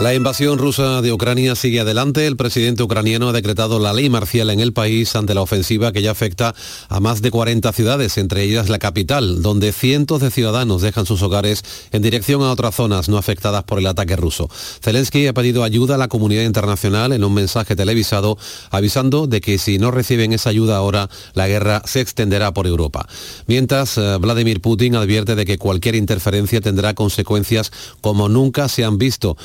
La invasión rusa de Ucrania sigue adelante. El presidente ucraniano ha decretado la ley marcial en el país ante la ofensiva que ya afecta a más de 40 ciudades, entre ellas la capital, donde cientos de ciudadanos dejan sus hogares en dirección a otras zonas no afectadas por el ataque ruso. Zelensky ha pedido ayuda a la comunidad internacional en un mensaje televisado avisando de que si no reciben esa ayuda ahora, la guerra se extenderá por Europa. Mientras, eh, Vladimir Putin advierte de que cualquier interferencia tendrá consecuencias como nunca se han visto.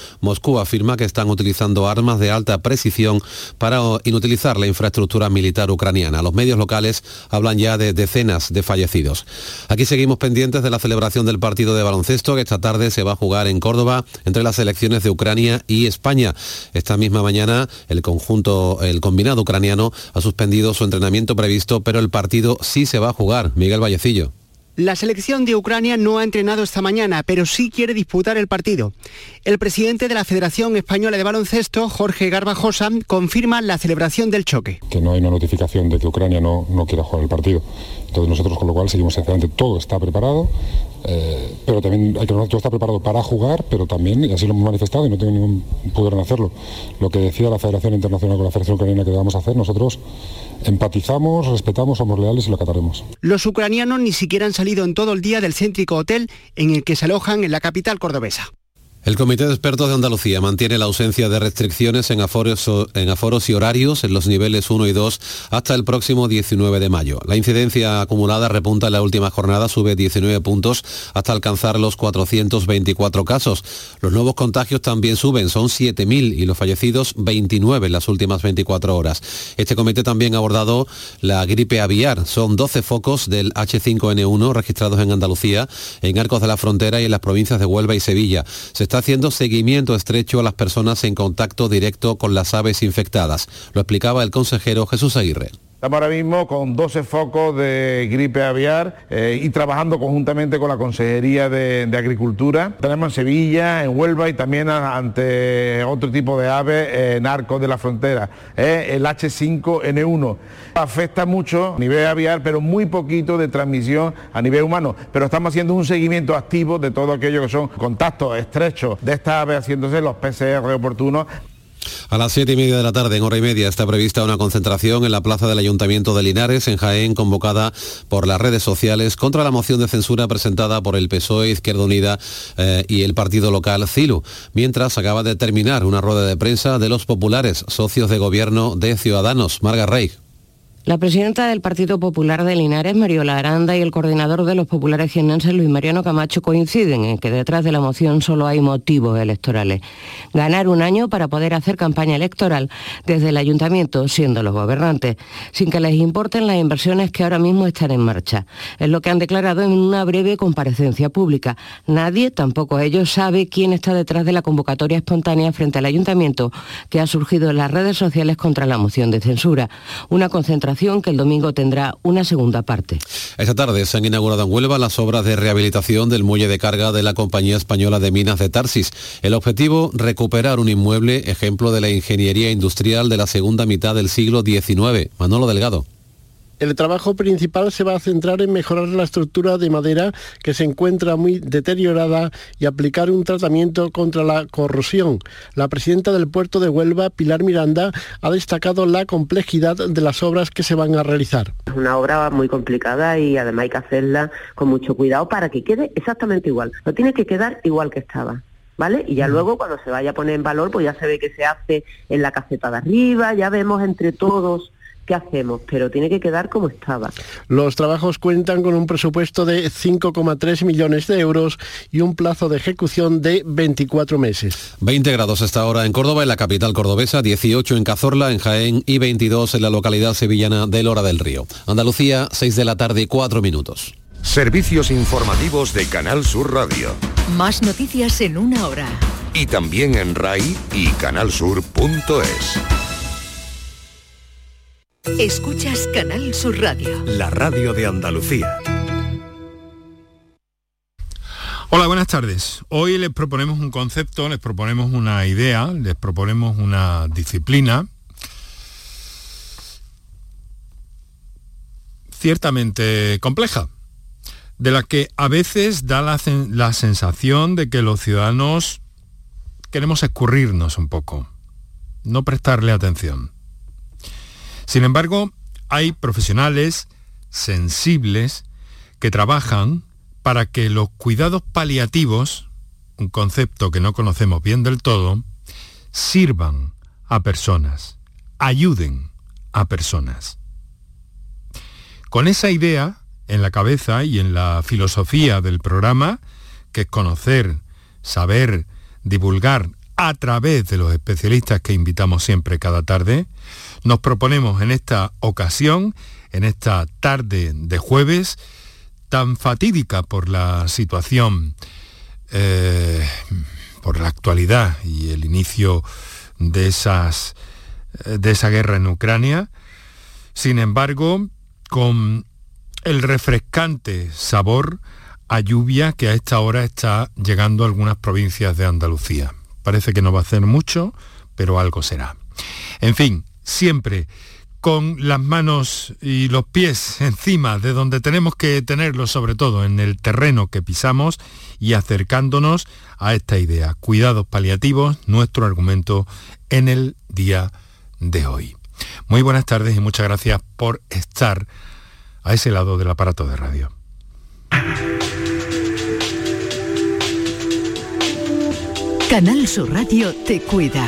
Afirma que están utilizando armas de alta precisión para inutilizar la infraestructura militar ucraniana. Los medios locales hablan ya de decenas de fallecidos. Aquí seguimos pendientes de la celebración del partido de baloncesto que esta tarde se va a jugar en Córdoba entre las selecciones de Ucrania y España. Esta misma mañana el conjunto, el combinado ucraniano ha suspendido su entrenamiento previsto, pero el partido sí se va a jugar. Miguel Vallecillo. La selección de Ucrania no ha entrenado esta mañana, pero sí quiere disputar el partido. El presidente de la Federación Española de Baloncesto, Jorge Garbajosa, confirma la celebración del choque. Que no hay una notificación de que Ucrania no, no quiera jugar el partido. Entonces nosotros con lo cual seguimos adelante, todo está preparado, eh, pero también hay que todo está preparado para jugar, pero también, y así lo hemos manifestado y no tengo ningún pudor en hacerlo, lo que decía la Federación Internacional con la Federación Ucraniana que debamos hacer, nosotros empatizamos, respetamos, somos leales y lo acataremos. Los ucranianos ni siquiera han salido en todo el día del céntrico hotel en el que se alojan en la capital cordobesa. El Comité de Expertos de Andalucía mantiene la ausencia de restricciones en aforos, y horarios en los niveles 1 y 2 hasta el próximo 19 de mayo. La incidencia acumulada repunta en la última jornada, sube 19 puntos hasta alcanzar los 424 casos. Los nuevos contagios también suben, son 7.000 y los fallecidos 29 en las últimas 24 horas. Este comité también ha abordado la gripe aviar. Son 12 focos del H5N1 registrados en Andalucía, en Arcos de la Frontera y en las provincias de Huelva y Sevilla. Se está haciendo seguimiento estrecho a las personas en contacto directo con las aves infectadas. Lo explicaba el consejero Jesús Aguirre. Estamos ahora mismo con 12 focos de gripe aviar eh, y trabajando conjuntamente con la Consejería de, Agricultura. Tenemos en Sevilla, en Huelva y también ante otro tipo de aves en Arcos de la Frontera, eh, el H5N1. Afecta mucho a nivel aviar, pero muy poquito de transmisión a nivel humano. Pero estamos haciendo un seguimiento activo de todo aquello que son contactos estrechos de estas aves haciéndose los PCR oportunos. A las siete y media de la tarde, en hora y media, está prevista una concentración en la plaza del Ayuntamiento de Linares, en Jaén, convocada por las redes sociales contra la moción de censura presentada por el PSOE, Izquierda Unida eh, y el partido local CILU, mientras acaba de terminar una rueda de prensa de los populares, socios de gobierno de Ciudadanos. Marga Rey. La presidenta del Partido Popular de Linares, Mariola Aranda, y el coordinador de los populares jienenses, Luis Mariano Camacho, coinciden en que detrás de la moción solo hay motivos electorales. Ganar un año para poder hacer campaña electoral desde el ayuntamiento, siendo los gobernantes, sin que les importen las inversiones que ahora mismo están en marcha. Es lo que han declarado en una breve comparecencia pública. Nadie, tampoco ellos, sabe quién está detrás de la convocatoria espontánea frente al ayuntamiento que ha surgido en las redes sociales contra la moción de censura. Una concentración que el domingo tendrá una segunda parte. Esta tarde se han inaugurado en Huelva las obras de rehabilitación del muelle de carga de la Compañía Española de Minas de Tarsis. El objetivo, recuperar un inmueble ejemplo de la ingeniería industrial de la segunda mitad del siglo XIX. Manolo Delgado. El trabajo principal se va a centrar en mejorar la estructura de madera que se encuentra muy deteriorada y aplicar un tratamiento contra la corrosión. La presidenta del puerto de Huelva, Pilar Miranda, ha destacado la complejidad de las obras que se van a realizar. Es una obra muy complicada y además hay que hacerla con mucho cuidado para que quede exactamente igual. No tiene que quedar igual que estaba. ¿Vale? Y ya luego cuando se vaya a poner en valor, pues ya se ve que se hace en la caseta de arriba, ya vemos entre todos ¿qué hacemos? Pero tiene que quedar como estaba. Los trabajos cuentan con un presupuesto de 5,3 millones de euros y un plazo de ejecución de 24 meses. 20 grados hasta ahora en Córdoba, en la capital cordobesa, 18 en Cazorla, en Jaén y 22 en la localidad sevillana de Lora del Río. Andalucía, 6 de la tarde y 4 minutos. Servicios informativos de Canal Sur Radio. Más noticias en una hora. Y también en RAI y canalsur.es. Escuchas Canal Sur Radio. La radio de Andalucía. Hola, buenas tardes. Hoy les proponemos un concepto, les proponemos una idea, les proponemos una disciplina ciertamente compleja, de la que a veces da la, la sensación de que los ciudadanos queremos escurrirnos un poco, no prestarle atención. Sin embargo, hay profesionales sensibles que trabajan para que los cuidados paliativos, un concepto que no conocemos bien del todo, sirvan a personas, ayuden a personas. Con esa idea en la cabeza y en la filosofía del programa, que es conocer, saber, divulgar a través de los especialistas que invitamos siempre cada tarde, nos proponemos en esta ocasión, en esta tarde de jueves, tan fatídica por la situación, eh, por la actualidad y el inicio de, esas, de esa guerra en Ucrania, sin embargo, con el refrescante sabor a lluvia que a esta hora está llegando a algunas provincias de Andalucía. Parece que no va a hacer mucho, pero algo será. En fin, siempre con las manos y los pies encima de donde tenemos que tenerlos, sobre todo en el terreno que pisamos y acercándonos a esta idea. Cuidados paliativos, nuestro argumento en el día de hoy. Muy buenas tardes y muchas gracias por estar a ese lado del aparato de radio. Canal Sur Radio te cuida.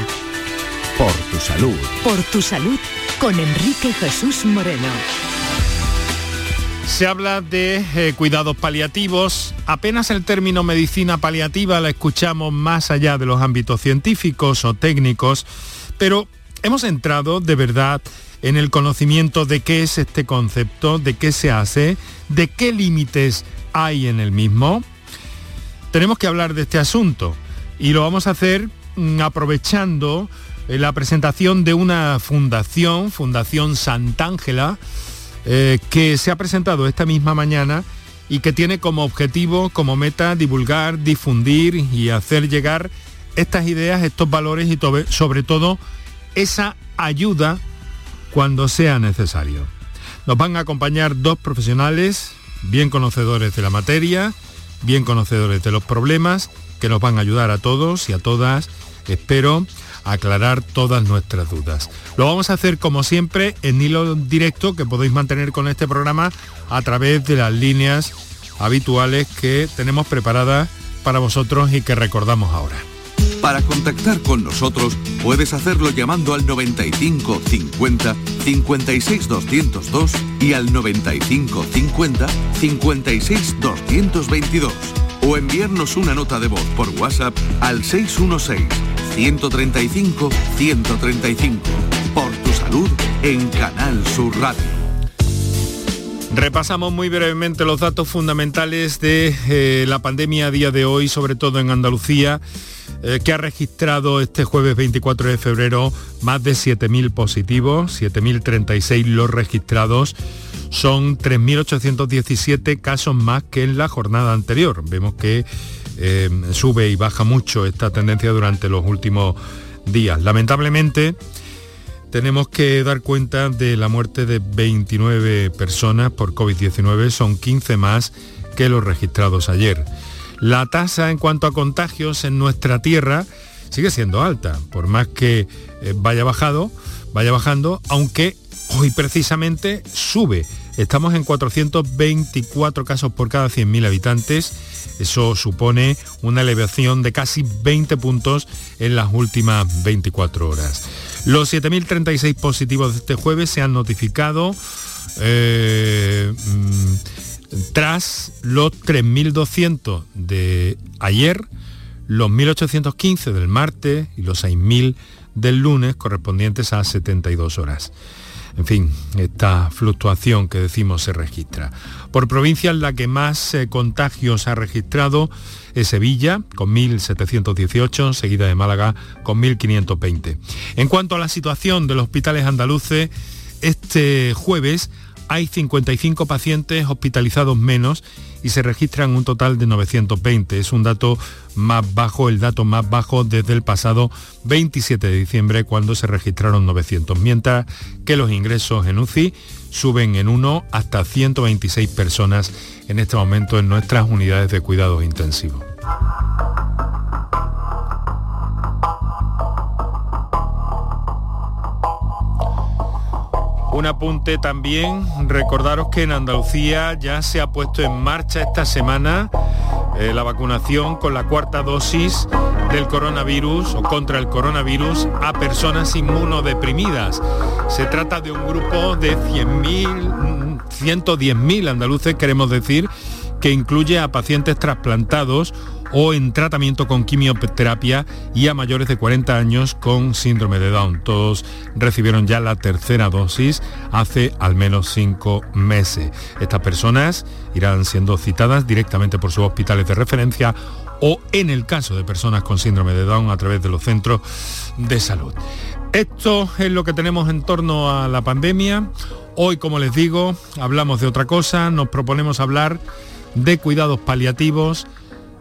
Por tu salud. Por tu salud con Enrique Jesús Moreno. Se habla de eh, cuidados paliativos. Apenas el término medicina paliativa la escuchamos más allá de los ámbitos científicos o técnicos, pero hemos entrado de verdad en el conocimiento de qué es este concepto, de qué se hace, de qué límites hay en el mismo. Tenemos que hablar de este asunto y lo vamos a hacer mm, aprovechando eh, la presentación de una fundación, Fundación Sant'Ángela, eh, que se ha presentado esta misma mañana y que tiene como objetivo, como meta, divulgar, difundir y hacer llegar estas ideas, estos valores y sobre todo esa ayuda cuando sea necesario. Nos van a acompañar dos profesionales bien conocedores de la materia, bien conocedores de los problemas, que nos van a ayudar a todos y a todas, espero, a aclarar todas nuestras dudas. Lo vamos a hacer como siempre en hilo directo que podéis mantener con este programa a través de las líneas habituales que tenemos preparadas para vosotros y que recordamos ahora. Para contactar con nosotros puedes hacerlo llamando al 95 50 56 202 y al 95 50 56 222 o enviarnos una nota de voz por WhatsApp al 616 135 135 por tu salud en Canal Sur Radio. Repasamos muy brevemente los datos fundamentales de eh, la pandemia a día de hoy, sobre todo en Andalucía. Eh, que ha registrado este jueves 24 de febrero más de 7.000 positivos, 7.036 los registrados. Son 3.817 casos más que en la jornada anterior. Vemos que eh, sube y baja mucho esta tendencia durante los últimos días. Lamentablemente, tenemos que dar cuenta de la muerte de 29 personas por COVID-19, son 15 más que los registrados ayer. La tasa en cuanto a contagios en nuestra tierra sigue siendo alta, por más que eh, vaya bajado, vaya bajando, aunque hoy precisamente sube. Estamos en 424 casos por cada 100.000 habitantes. Eso supone una elevación de casi 20 puntos en las últimas 24 horas. Los 7.036 positivos de este jueves se han notificado. Eh, mm, tras los 3.200 de ayer, los 1.815 del martes y los 6.000 del lunes correspondientes a 72 horas. En fin, esta fluctuación que decimos se registra. Por provincia la que más eh, contagios ha registrado es Sevilla, con 1.718, seguida de Málaga, con 1.520. En cuanto a la situación de los hospitales andaluces, este jueves hay 55 pacientes hospitalizados menos y se registran un total de 920. Es un dato más bajo, el dato más bajo desde el pasado 27 de diciembre cuando se registraron 900, mientras que los ingresos en UCI suben en uno hasta 126 personas en este momento en nuestras unidades de cuidados intensivos. Un apunte también, recordaros que en Andalucía ya se ha puesto en marcha esta semana eh, la vacunación con la cuarta dosis del coronavirus o contra el coronavirus a personas inmunodeprimidas. Se trata de un grupo de 100.000, 110.000 andaluces, queremos decir, que incluye a pacientes trasplantados o en tratamiento con quimioterapia y a mayores de 40 años con síndrome de Down. Todos recibieron ya la tercera dosis hace al menos cinco meses. Estas personas irán siendo citadas directamente por sus hospitales de referencia o en el caso de personas con síndrome de Down a través de los centros de salud. Esto es lo que tenemos en torno a la pandemia. Hoy, como les digo, hablamos de otra cosa, nos proponemos hablar de cuidados paliativos,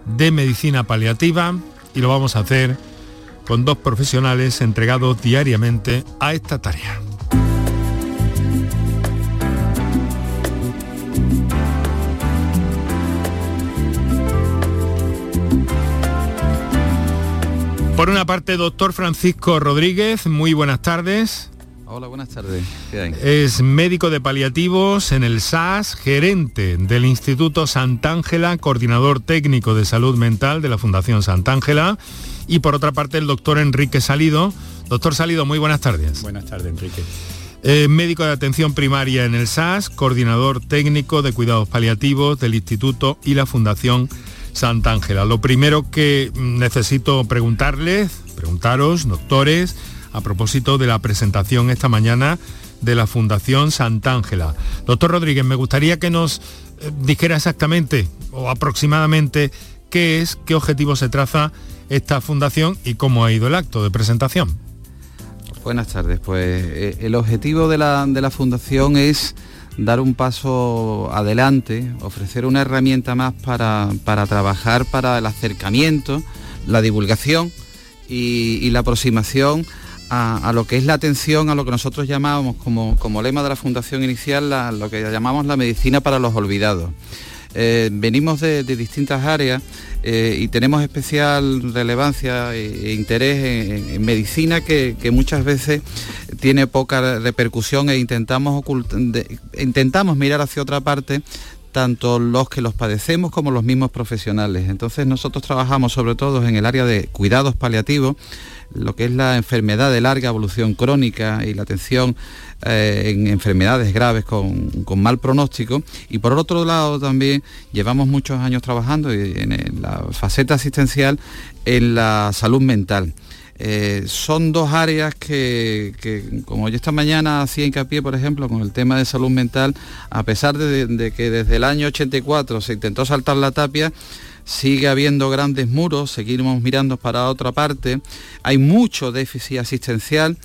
de medicina paliativa y lo vamos a hacer con dos profesionales entregados diariamente a esta tarea. Por una parte, doctor Francisco Rodríguez, muy buenas tardes. Hola, buenas tardes. Es médico de paliativos en el SAS, gerente del Instituto Sant'Ángela, coordinador técnico de salud mental de la Fundación Sant'Ángela. Y por otra parte, el doctor Enrique Salido. Doctor Salido, muy buenas tardes. Buenas tardes, Enrique. médico de atención primaria en el SAS, coordinador técnico de cuidados paliativos del Instituto y la Fundación Sant'Ángela. Lo primero que necesito preguntarles, preguntaros, doctores, a propósito de la presentación esta mañana de la Fundación Sant'Ángela. Doctor Rodríguez, me gustaría que nos eh, dijera exactamente o aproximadamente qué es, qué objetivo se traza esta fundación y cómo ha ido el acto de presentación. Buenas tardes, pues eh, el objetivo de la, de la fundación es dar un paso adelante, ofrecer una herramienta más para, para trabajar para el acercamiento, la divulgación y, y la aproximación a, lo que es la atención a lo que nosotros llamábamos como, como lema de la fundación inicial, lo que llamamos la medicina para los olvidados. Eh, venimos de, distintas áreas eh, y tenemos especial relevancia e, e interés en, medicina que, muchas veces tiene poca repercusión e intentamos, intentamos mirar hacia otra parte tanto los que los padecemos como los mismos profesionales. Entonces nosotros trabajamos sobre todo en el área de cuidados paliativos, lo que es la enfermedad de larga evolución crónica y la atención eh, en enfermedades graves con, mal pronóstico y por otro lado también llevamos muchos años trabajando en, la faceta asistencial en la salud mental. Eh, son dos áreas que, como yo esta mañana hacía hincapié, por ejemplo, con el tema de salud mental, a pesar de que desde el año 84 se intentó saltar la tapia, sigue habiendo grandes muros, seguimos mirando para otra parte, hay mucho déficit asistencial.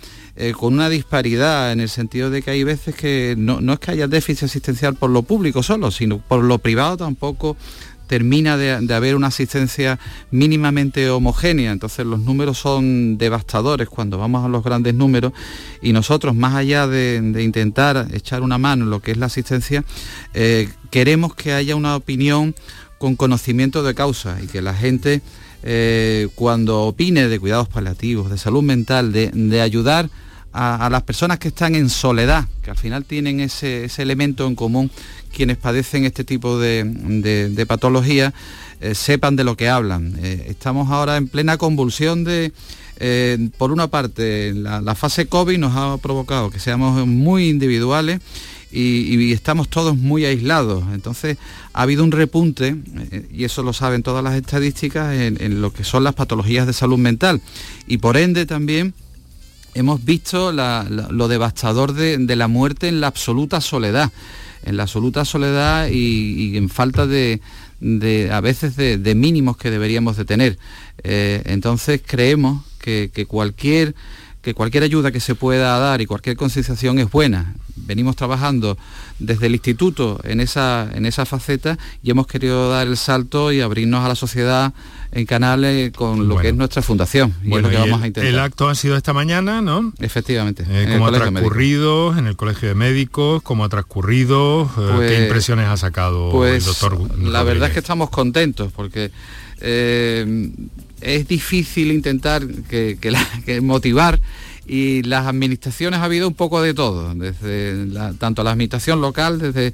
Eh, con una disparidad en el sentido de que hay veces que no, es que haya déficit asistencial por lo público solo, sino por lo privado tampoco termina de, haber una asistencia mínimamente homogénea. Entonces los números son devastadores cuando vamos a los grandes números y nosotros, más allá de, intentar echar una mano en lo que es la asistencia, eh, queremos que haya una opinión con conocimiento de causa y que la gente eh, cuando opine de cuidados paliativos, de salud mental, de, ayudar a, las personas que están en soledad, que al final tienen ese, elemento en común quienes padecen este tipo de, patología, eh, sepan de lo que hablan. Eh, estamos ahora en plena convulsión de, por una parte, la fase COVID nos ha provocado que seamos muy individuales y, estamos todos muy aislados. Entonces ha habido un repunte, eh, y eso lo saben todas las estadísticas, en, lo que son las patologías de salud mental. Y por ende también hemos visto lo devastador de, la muerte en la absoluta soledad, en la absoluta soledad y, en falta de, a veces de, mínimos que deberíamos de tener. Eh, entonces creemos que, cualquier que cualquier ayuda que se pueda dar y cualquier concienciación es buena venimos trabajando desde el instituto en esa, en esa faceta y hemos querido dar el salto y abrirnos a la sociedad en canales con lo que es nuestra fundación. Y es lo que vamos el, a intentar. El acto ha sido esta mañana, ¿no? Efectivamente. Eh, ¿Cómo ha transcurrido en el Colegio de Médicos? ¿Cómo ha transcurrido? Eh, Pues- ¿Qué impresiones ha sacado Pues el doctor? la verdad es que estamos contentos porque eh, es difícil intentar que, motivar y las administraciones ha habido un poco de todo, desde tanto la administración local, desde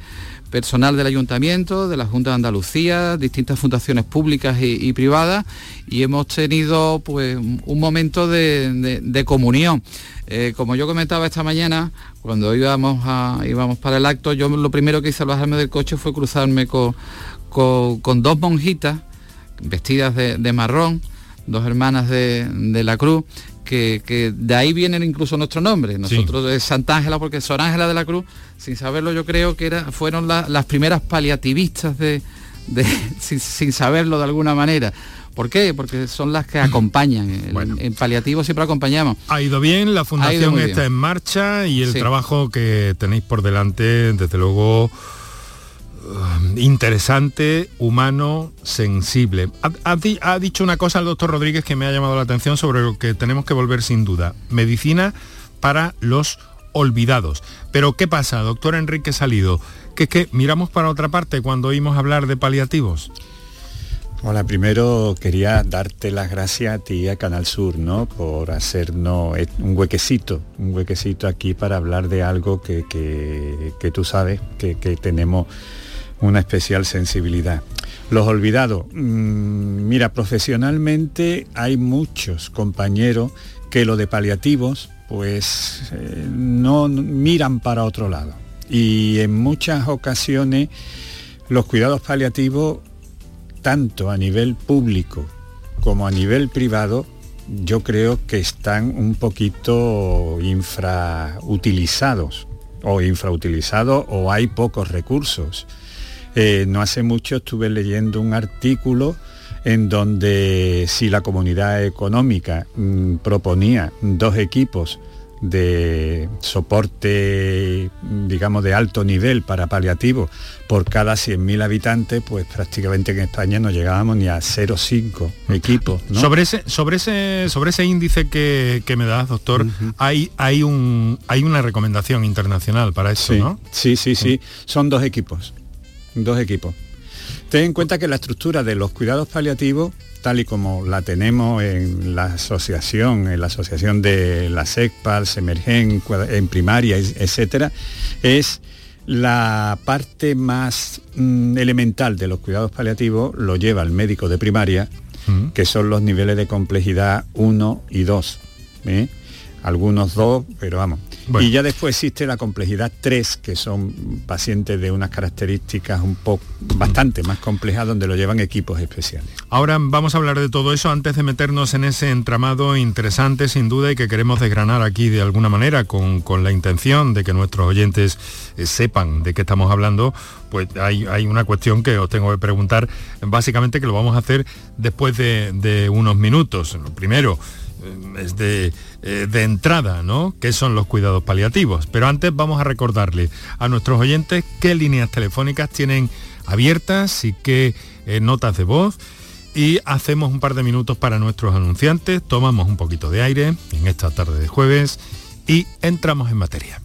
personal del ayuntamiento, de la Junta de Andalucía, distintas fundaciones públicas y, privadas, y hemos tenido pues un momento de, comunión. Eh, como yo comentaba esta mañana, cuando íbamos, a- íbamos para el acto, yo lo primero que hice al bajarme del coche fue cruzarme con, con- dos monjitas vestidas de marrón, dos hermanas de, de la cruz, que, que de ahí vienen incluso nuestro nombre. Nosotros es Santa Ángela porque Sor Ángela de la Cruz, sin saberlo yo creo que era, fueron la- las primeras paliativistas de, de- sin, sin saberlo de alguna manera. ¿Por qué? Porque son las que acompañan. En- En paliativo siempre acompañamos. Ha ido bien, la fundación está en marcha y el Sí. trabajo que tenéis por delante, desde luego, eh, interesante, humano, sensible. Ha, ha di- ha dicho una cosa el doctor Rodríguez que me ha llamado la atención sobre lo que tenemos que volver sin duda. Medicina para los olvidados. Pero ¿qué pasa, doctor Enrique Salido? Que es que miramos para otra parte cuando oímos hablar de paliativos. Hola, primero quería darte las gracias a ti a Canal Sur, ¿no? Por hacernos un huequecito, un huequecito aquí para hablar de algo que, tú sabes que tenemos una especial sensibilidad. Los olvidados. Mm, mira, profesionalmente hay muchos compañeros que lo de paliativos, pues eh, no miran para otro lado. Y en muchas ocasiones los cuidados paliativos tanto a nivel público como a nivel privado, yo creo que están un poquito infrautilizados o infrautilizados o hay pocos recursos. Eh, no hace mucho estuve leyendo un artículo en donde si la comunidad económica mm, proponía dos equipos de soporte, digamos, de alto nivel para paliativo por cada 100.000 habitantes, pues prácticamente en España no llegábamos ni a 0,5 equipos. ¿no? Sobre ese, sobre ese, sobre ese índice que, que me das, doctor, hay, hay, un, hay una recomendación internacional para eso, sí, ¿no? Sí, sí, sí. Son dos equipos. Dos equipos. Ten en cuenta que la estructura de los cuidados paliativos, tal y como la tenemos en la asociación, en la asociación de la SECPAL, Semergen, en primaria, etcétera, es la parte más mm, elemental de los cuidados paliativos lo lleva el médico de primaria, que son los niveles de complejidad 1 y 2. ¿eh? Algunos dos, pero vamos. Y ya después existe la complejidad 3, que son pacientes de unas características un poco bastante más complejas donde lo llevan equipos especiales. Ahora vamos a hablar de todo eso antes de meternos en ese entramado interesante sin duda y que queremos desgranar aquí de alguna manera con, con la intención de que nuestros oyentes eh, sepan de qué estamos hablando, pues hay, hay una cuestión que os tengo que preguntar, básicamente que lo vamos a hacer después de, de unos minutos. Lo primero, es de, eh, de entrada, ¿no? ¿Qué son los cuidados paliativos? Pero antes vamos a recordarle a nuestros oyentes qué líneas telefónicas tienen abiertas y qué eh, notas de voz y hacemos un par de minutos para nuestros anunciantes, tomamos un poquito de aire en esta tarde de jueves y entramos en materia.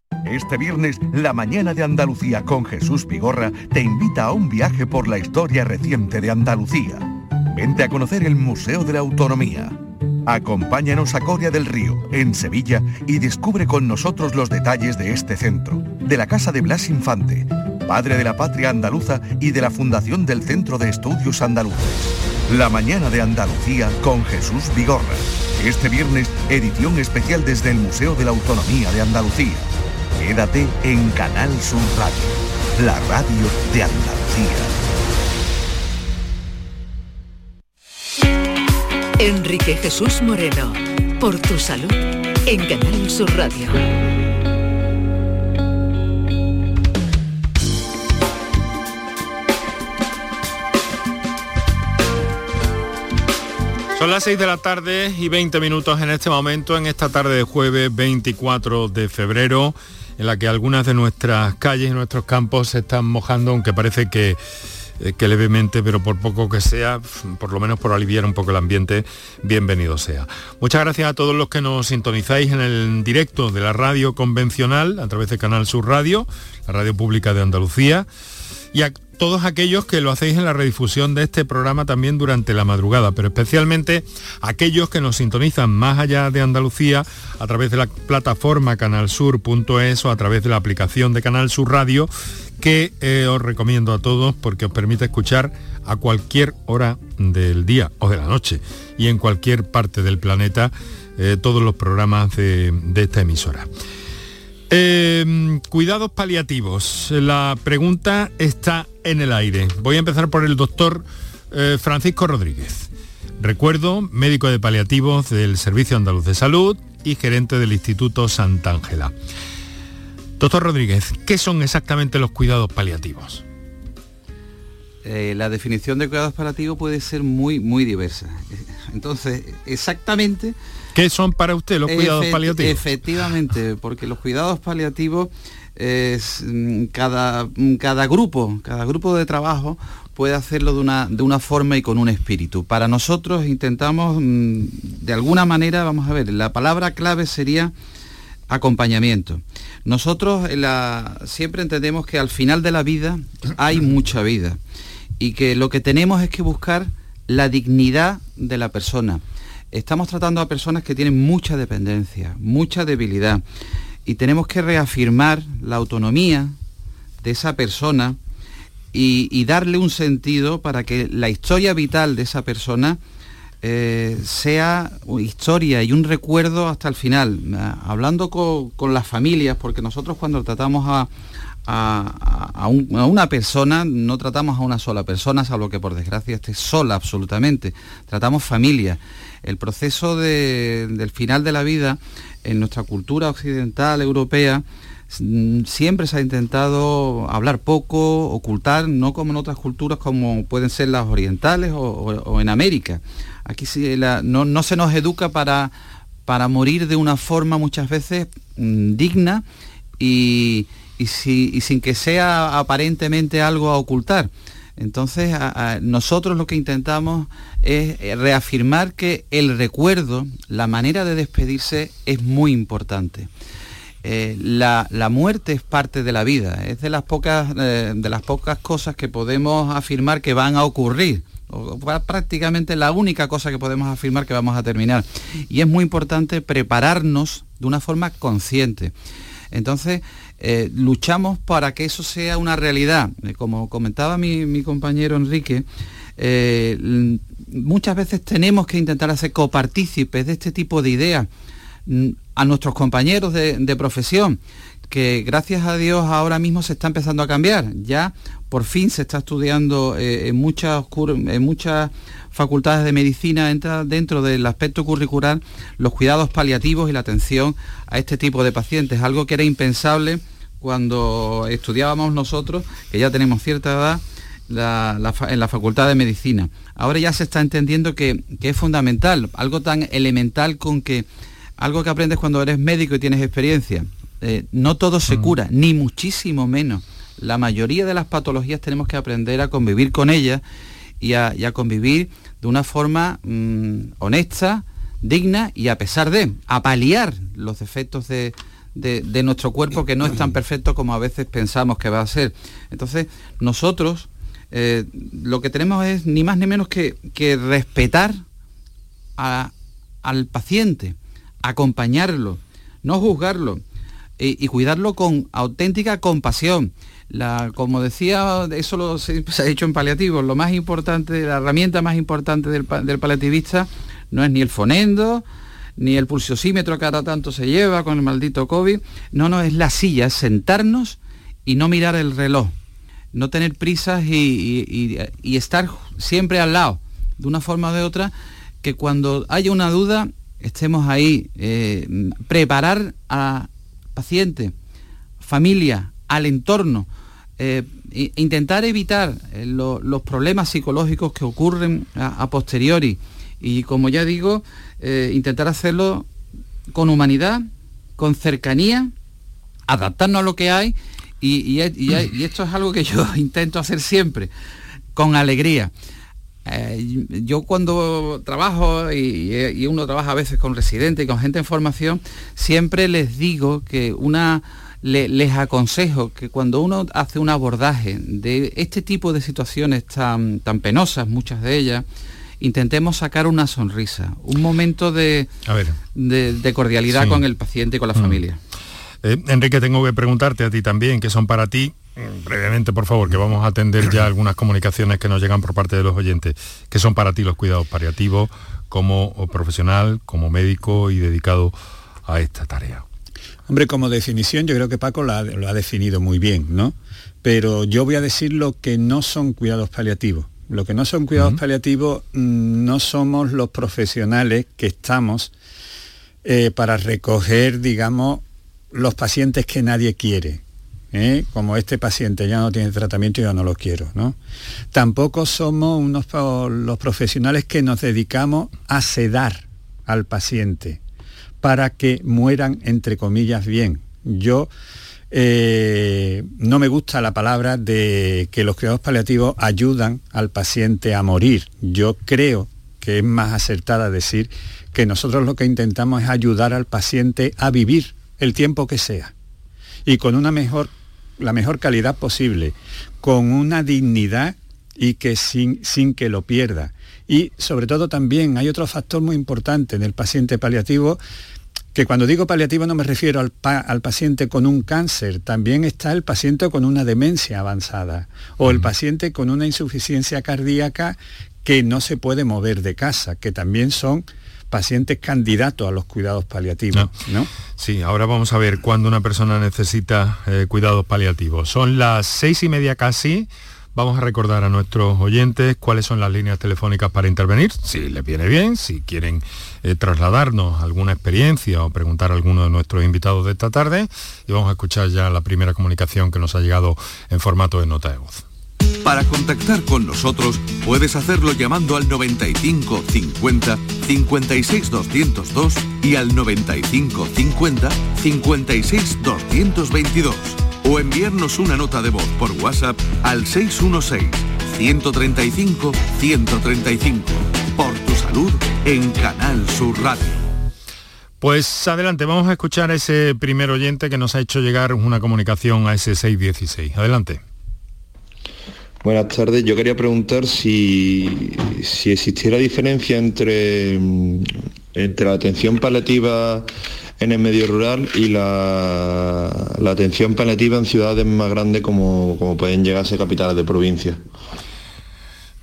Este viernes, la mañana de Andalucía con Jesús Vigorra te invita a un viaje por la historia reciente de Andalucía. Vente a conocer el Museo de la Autonomía. Acompáñanos a Coria del Río, en Sevilla, y descubre con nosotros los detalles de este centro, de la Casa de Blas Infante, padre de la patria andaluza y de la fundación del Centro de Estudios Andaluces. La mañana de Andalucía con Jesús Vigorra. Este viernes, edición especial desde el Museo de la Autonomía de Andalucía. Quédate en Canal Sur Radio, la radio de Andalucía. Enrique Jesús Moreno, por tu salud, en Canal Sur Radio. Son las 6 de la tarde y 20 minutos en este momento, en esta tarde de jueves 24 de febrero, en la que algunas de nuestras calles y nuestros campos se están mojando, aunque parece que, eh, que levemente, pero por poco que sea, por lo menos por aliviar un poco el ambiente, bienvenido sea. Muchas gracias a todos los que nos sintonizáis en el directo de la radio convencional, a través de Canal Sur Radio, la radio pública de Andalucía, y a todos aquellos que lo hacéis en la redifusión de este programa también durante la madrugada, pero especialmente aquellos que nos sintonizan más allá de Andalucía a través de la plataforma canalsur.es o a través de la aplicación de Canal Sur Radio, que eh, os recomiendo a todos porque os permite escuchar a cualquier hora del día o de la noche y en cualquier parte del planeta eh, todos los programas de, de esta emisora. Eh, cuidados paliativos. La pregunta está en el aire. Voy a empezar por el doctor eh, Francisco Rodríguez. Recuerdo, médico de paliativos del Servicio Andaluz de Salud y gerente del Instituto Santa Ángela. Doctor Rodríguez, ¿qué son exactamente los cuidados paliativos? Eh, la definición de cuidados paliativos puede ser muy, muy diversa. Entonces, exactamente ¿Qué son para usted los cuidados paliativos? Efectivamente, porque los cuidados paliativos es mm, cada, mm, cada grupo, cada grupo de trabajo puede hacerlo de una, de una forma y con un espíritu. Para nosotros intentamos, mm, de alguna manera, vamos a ver, la palabra clave sería acompañamiento. Nosotros la- siempre entendemos que al final de la vida hay mucha vida y que lo que tenemos es que buscar la dignidad de la persona. Estamos tratando a personas que tienen mucha dependencia, mucha debilidad y tenemos que reafirmar la autonomía de esa persona y, darle un sentido para que la historia vital de esa persona eh, sea historia y un recuerdo hasta el final. Ah, Hablando co- con, las familias, porque nosotros cuando tratamos a, a- a un- a una persona, no tratamos a una sola persona, salvo que por desgracia esté sola absolutamente. Tratamos familia. El proceso de- del final de la vida en nuestra cultura occidental, europea, Mm, siempre se ha intentado hablar poco, ocultar, no como en otras culturas como pueden ser las orientales o, en América. Aquí no, no se nos educa para, para morir de una forma muchas veces mm, digna y, y si- y sin que sea aparentemente algo a ocultar. Entonces, nosotros lo que intentamos es eh, reafirmar que el recuerdo, la manera de despedirse es muy importante. Eh, la, la muerte es parte de la vida, es de las pocas, eh, de las pocas cosas que podemos afirmar que van a ocurrir. prácticamente la única cosa que podemos afirmar que vamos a terminar. Y es muy importante prepararnos de una forma consciente. Entonces, eh, luchamos para que eso sea una realidad. Eh, como comentaba mi, compañero Enrique, eh, muchas veces tenemos que intentar hacer copartícipes de este tipo de ideas mm, a nuestros compañeros de, de profesión, que gracias a Dios ahora mismo se está empezando a cambiar. Ya por fin se está estudiando eh, en, muchas, cur- en muchas facultades de medicina, entra dentro del aspecto curricular los cuidados paliativos y la atención a este tipo de pacientes, algo que era impensable cuando estudiábamos nosotros, que ya tenemos cierta edad, la- la fa- en la Facultad de Medicina. Ahora ya se está entendiendo que, que es fundamental, algo tan elemental con que algo que aprendes cuando eres médico y tienes experiencia. Eh, no todo se cura, ni muchísimo menos. La mayoría de las patologías tenemos que aprender a convivir con ellas y a, a convivir de una forma mm, honesta, digna y a pesar de, a paliar los defectos de, de- de nuestro cuerpo que no es tan perfecto como a veces pensamos que va a ser. Entonces, nosotros eh, lo que tenemos es ni más ni menos que, que respetar a, al paciente, acompañarlo, no juzgarlo y, cuidarlo con auténtica compasión. Como decía, eso se, ha dicho en paliativos, lo más importante, la herramienta más importante del, del paliativista no es ni el fonendo, ni el pulsiosímetro que ahora tanto se lleva con el maldito COVID, no, no, es la silla, es sentarnos y no mirar el reloj, no tener prisas y, estar siempre al lado, de una forma o de otra, que cuando haya una duda estemos ahí, eh, preparar a paciente, familia, al entorno, eh, intentar evitar eh, los problemas psicológicos que ocurren a, posteriori y como ya digo, intentar hacerlo con humanidad, con cercanía, adaptarnos a lo que hay y, esto es algo que yo intento hacer siempre, con alegría. Eh, yo cuando trabajo y, uno trabaja a veces con residentes y con gente en formación, siempre les digo que una les aconsejo que cuando uno hace un abordaje de este tipo de situaciones tan, tan penosas, muchas de ellas, intentemos sacar una sonrisa, un momento de, de, cordialidad con el paciente y con la mm. familia. Eh, Enrique, tengo que preguntarte a ti también, que son para ti, brevemente por favor, que vamos a atender ya algunas comunicaciones que nos llegan por parte de los oyentes, que son para ti los cuidados paliativos como profesional, como médico y dedicado a esta tarea. Hombre, como definición yo creo que Paco lo ha, definido muy bien, ¿no? Pero yo voy a decir lo que no son cuidados paliativos. Lo que no son cuidados paliativos mm, no somos los profesionales que estamos eh, para recoger, digamos, los pacientes que nadie quiere. ¿Eh? Como este paciente ya no tiene tratamiento, yo no lo quiero. ¿no? Tampoco somos unos, los profesionales que nos dedicamos a sedar al paciente para que mueran, entre comillas, bien. Yo eh, no me gusta la palabra de que los cuidados paliativos ayudan al paciente a morir. Yo creo que es más acertada decir que nosotros lo que intentamos es ayudar al paciente a vivir el tiempo que sea y con una mejor, la mejor calidad posible, con una dignidad y que sin, sin que lo pierda. Y sobre todo también hay otro factor muy importante en el paciente paliativo, que cuando digo paliativo no me refiero al, al, paciente con un cáncer, también está el paciente con una demencia avanzada o el paciente con una insuficiencia cardíaca que no se puede mover de casa, que también son pacientes candidatos a los cuidados paliativos. No. Sí, ahora vamos a ver cuándo una persona necesita eh, cuidados paliativos. Son las seis y media casi. Vamos a recordar a nuestros oyentes cuáles son las líneas telefónicas para intervenir, si les viene bien, si quieren eh, trasladarnos alguna experiencia o preguntar a alguno de nuestros invitados de esta tarde. Y vamos a escuchar ya la primera comunicación que nos ha llegado en formato de nota de voz. Para contactar con nosotros puedes hacerlo llamando al 95 50 56 202 y al 95 50 56 222 o enviarnos una nota de voz por WhatsApp al 616 135 135 por tu salud en Canal Sur Radio. Pues adelante, vamos a escuchar a ese primer oyente que nos ha hecho llegar una comunicación a ese 616. Adelante. Buenas tardes. Yo quería preguntar si, si existiera diferencia entre, mm, entre la atención paliativa en el medio rural y la, atención paliativa en ciudades más grandes como, como pueden llegar a ser capitales de provincia.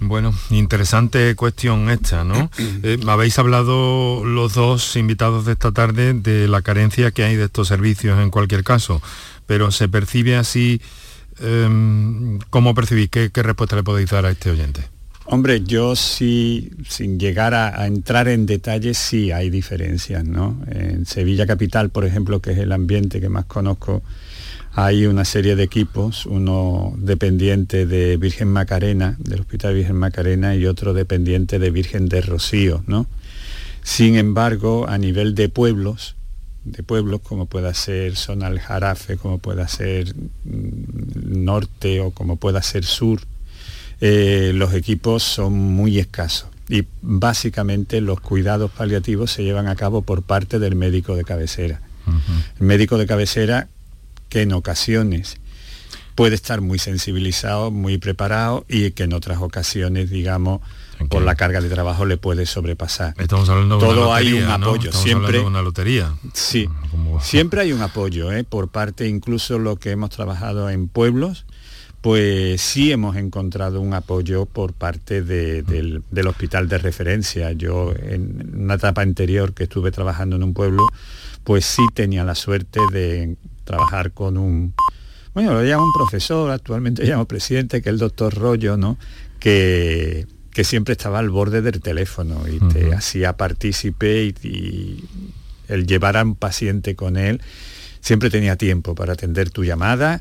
Bueno, interesante cuestión esta, ¿no? Eh, habéis hablado los dos invitados de esta tarde de la carencia que hay de estos servicios en cualquier caso, pero se percibe así Em, ¿Cómo percibís? ¿Qué, respuesta le podéis dar a este oyente? Hombre, yo sí, sin llegar a, entrar en detalles, sí hay diferencias, ¿no? En Sevilla Capital, por ejemplo, que es el ambiente que más conozco, hay una serie de equipos, uno dependiente de Virgen Macarena, del Hospital Virgen Macarena, y otro dependiente de Virgen de Rocío, ¿no? Sin embargo, a nivel de pueblos, de pueblos, como pueda ser zona al Jarafe, como pueda ser mm, norte o como pueda ser sur, eh, los equipos son muy escasos y básicamente los cuidados paliativos se llevan a cabo por parte del médico de cabecera. El médico de cabecera que en ocasiones puede estar muy sensibilizado, muy preparado y que en otras ocasiones, digamos, por la carga de trabajo le puede sobrepasar. Estamos hablando de Todo una hay lotería, un ¿no? apoyo, Estamos siempre de una lotería. Sí, siempre hay un apoyo ¿eh? por parte, incluso lo que hemos trabajado en pueblos, pues sí hemos encontrado un apoyo por parte de- del, del hospital de referencia. Yo en una etapa anterior que estuve trabajando en un pueblo, pues sí tenía la suerte de trabajar con un, bueno, lo llamo un profesor, actualmente llamo presidente, que es el doctor Rollo, ¿no? Que, que siempre estaba al borde del teléfono y te hacía partícipe y, y el llevar a un paciente con él siempre tenía tiempo para atender tu llamada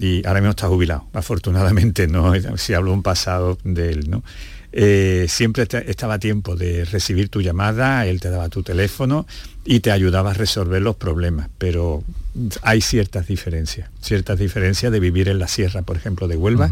y ahora mismo está jubilado, afortunadamente no, si hablo un pasado de él, ¿no? Eh, siempre te- estaba a tiempo de recibir tu llamada, él te daba tu teléfono y te ayudaba a resolver los problemas, pero hay ciertas diferencias, ciertas diferencias de vivir en la sierra, por ejemplo, de Huelva,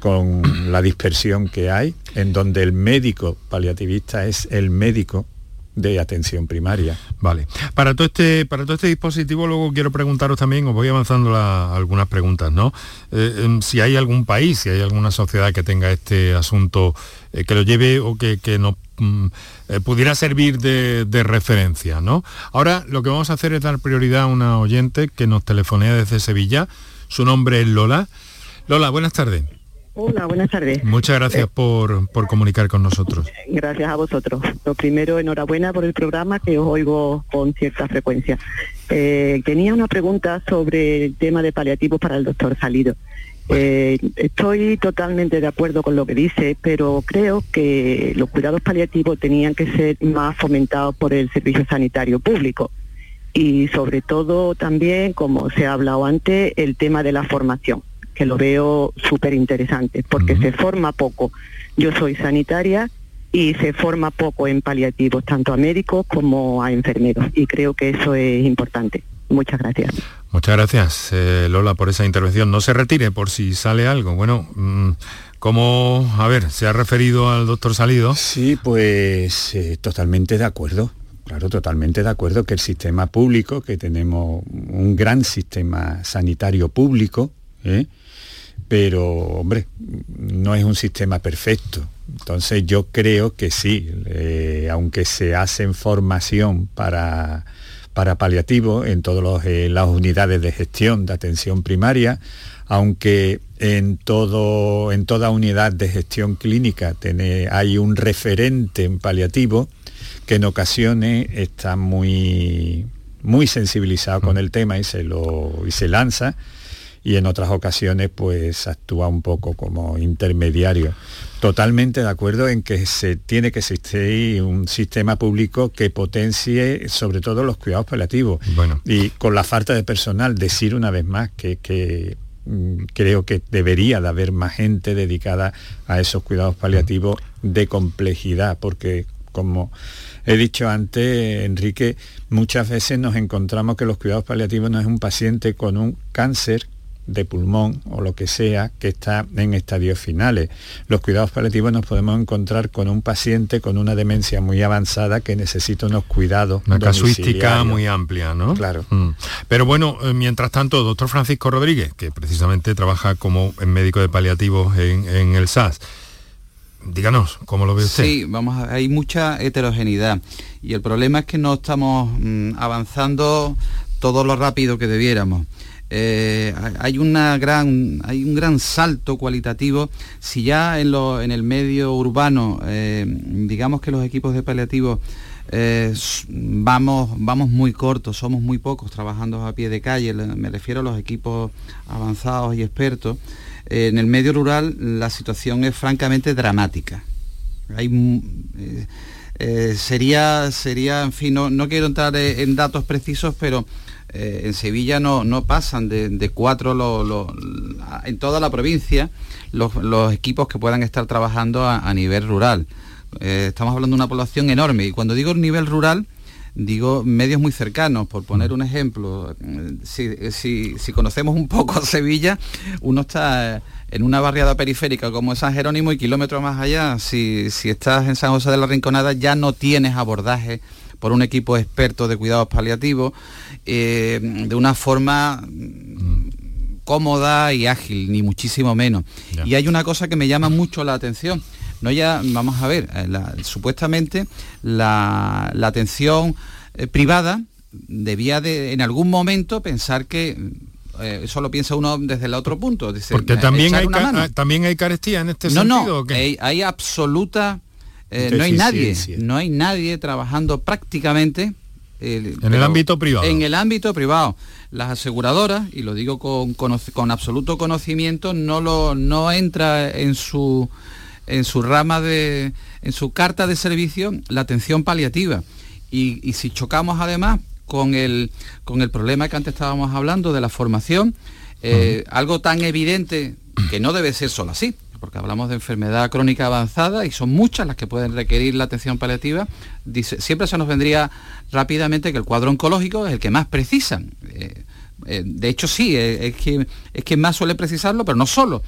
con la dispersión que hay, en donde el médico paliativista es el médico de atención primaria. Vale. Para todo este, para todo este dispositivo luego quiero preguntaros también, os voy avanzando algunas preguntas, ¿no? Eh, em, si hay algún país, si hay alguna sociedad que tenga este asunto, eh, que lo lleve o que, que nos mm, eh, pudiera servir de, de referencia, ¿no? Ahora lo que vamos a hacer es dar prioridad a una oyente que nos telefonea desde Sevilla. Su nombre es Lola. Lola, buenas tardes. Hola, buenas tardes. Muchas gracias por, por comunicar con nosotros. Gracias a vosotros. Lo primero, enhorabuena por el programa que os oigo con cierta frecuencia. Eh, tenía una pregunta sobre el tema de paliativos para el doctor Salido. Eh, estoy totalmente de acuerdo con lo que dice, pero creo que los cuidados paliativos tenían que ser más fomentados por el servicio sanitario público y sobre todo también, como se ha hablado antes, el tema de la formación, que lo veo súper interesante, porque se forma poco. Yo soy sanitaria y se forma poco en paliativos, tanto a médicos como a enfermeros, y creo que eso es importante. Muchas gracias. Muchas gracias, eh, Lola, por esa intervención. No se retire por si sale algo. Bueno, mm, ¿cómo, a ver, se ha referido al doctor Salido? Sí, pues eh, totalmente de acuerdo. Claro, totalmente de acuerdo que el sistema público, que tenemos un gran sistema sanitario público, ¿eh? Pero hombre, no es un sistema perfecto. Entonces yo creo que sí, eh, aunque se hacen formación para, para paliativo en todas las unidades de gestión de atención primaria, aunque en, todo, en toda unidad de gestión clínica tiene, hay un referente en paliativo que en ocasiones está muy, muy sensibilizado con el tema y se, lo, y se lanza y en otras ocasiones pues actúa un poco como intermediario. Totalmente de acuerdo en que se tiene que existir un sistema público que potencie sobre todo los cuidados paliativos. Bueno. Y con la falta de personal, decir una vez más que, que mm, creo que debería de haber más gente dedicada a esos cuidados paliativos de complejidad, porque como he dicho antes, Enrique, muchas veces nos encontramos que los cuidados paliativos no es un paciente con un cáncer de pulmón o lo que sea que está en estadios finales. Los cuidados paliativos nos podemos encontrar con un paciente con una demencia muy avanzada que necesita unos cuidados. Una casuística muy amplia, ¿no? Claro. Mm. Pero bueno, eh, mientras tanto, doctor Francisco Rodríguez, que precisamente trabaja como médico de paliativos en, en el SAS, díganos, ¿cómo lo ve usted? Sí, vamos a- hay mucha heterogeneidad y el problema es que no estamos mm, avanzando todo lo rápido que debiéramos. Eh, hay una gran hay un gran salto cualitativo. Si ya en, lo- en el medio urbano eh, digamos que los equipos de paliativos eh, vamos vamos muy cortos somos muy pocos trabajando a pie de calle le- me refiero a los equipos avanzados y expertos en el medio rural la situación es francamente dramática. Sería sería en fin no, no quiero entrar en datos precisos pero eh, en Sevilla no, no pasan de, cuatro en toda la provincia los, los equipos que puedan estar trabajando a, nivel rural. Eh, estamos hablando de una población enorme y cuando digo nivel rural digo medios muy cercanos. Por poner un ejemplo eh, si, si- conocemos un poco Sevilla uno está en una barriada periférica como San Jerónimo y kilómetros más allá si, si estás en San José de la Rinconada ya no tienes abordaje por un equipo experto de cuidados paliativos eh, de una forma mm, cómoda y ágil, ni muchísimo menos. Y hay una cosa que me llama mucho la atención. no ya, vamos a ver, eh, supuestamente la, atención eh, privada debía de en algún momento pensar que eh, eso lo piensa uno desde el otro punto. Porque también hay, también hay carestía en este no, sentido. No, hay, hay, absoluta... no hay nadie, no hay nadie trabajando prácticamente en el ámbito privado. En el ámbito privado. Las aseguradoras, y lo digo con, con, absoluto conocimiento, no, lo, no entra en su, en su rama de, en su carta de servicio la atención paliativa. Y, si chocamos además con el, con el problema que antes estábamos hablando de la formación, eh, algo tan evidente que no debe ser solo así, porque hablamos de enfermedad crónica avanzada y son muchas las que pueden requerir la atención paliativa, dice, siempre se nos vendría rápidamente que el cuadro oncológico es el que más precisan. Eh, eh, de hecho sí, eh, es, que, es que más suele precisarlo, pero no solo.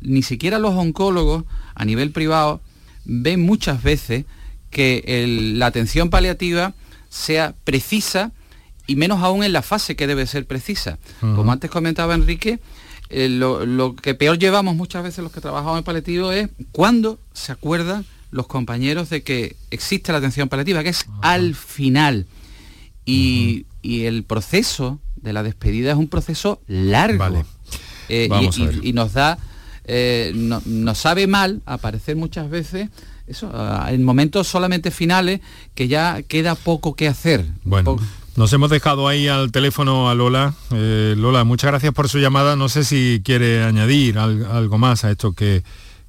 Ni siquiera los oncólogos a nivel privado ven muchas veces que la atención paliativa sea precisa y menos aún en la fase que debe ser precisa. Como antes comentaba Enrique, eh, lo, que peor llevamos muchas veces los que trabajamos en paliativo es cuando se acuerdan los compañeros de que existe la atención paliativa, que es al final. Y, el proceso de la despedida es un proceso largo. Eh, y, nos da, eh, nos sabe mal aparecer muchas veces eso, en momentos solamente finales que ya queda poco que hacer. Bueno. Nos hemos dejado ahí al teléfono a Lola. Eh, Lola, muchas gracias por su llamada. No sé si quiere añadir algo más a esto que...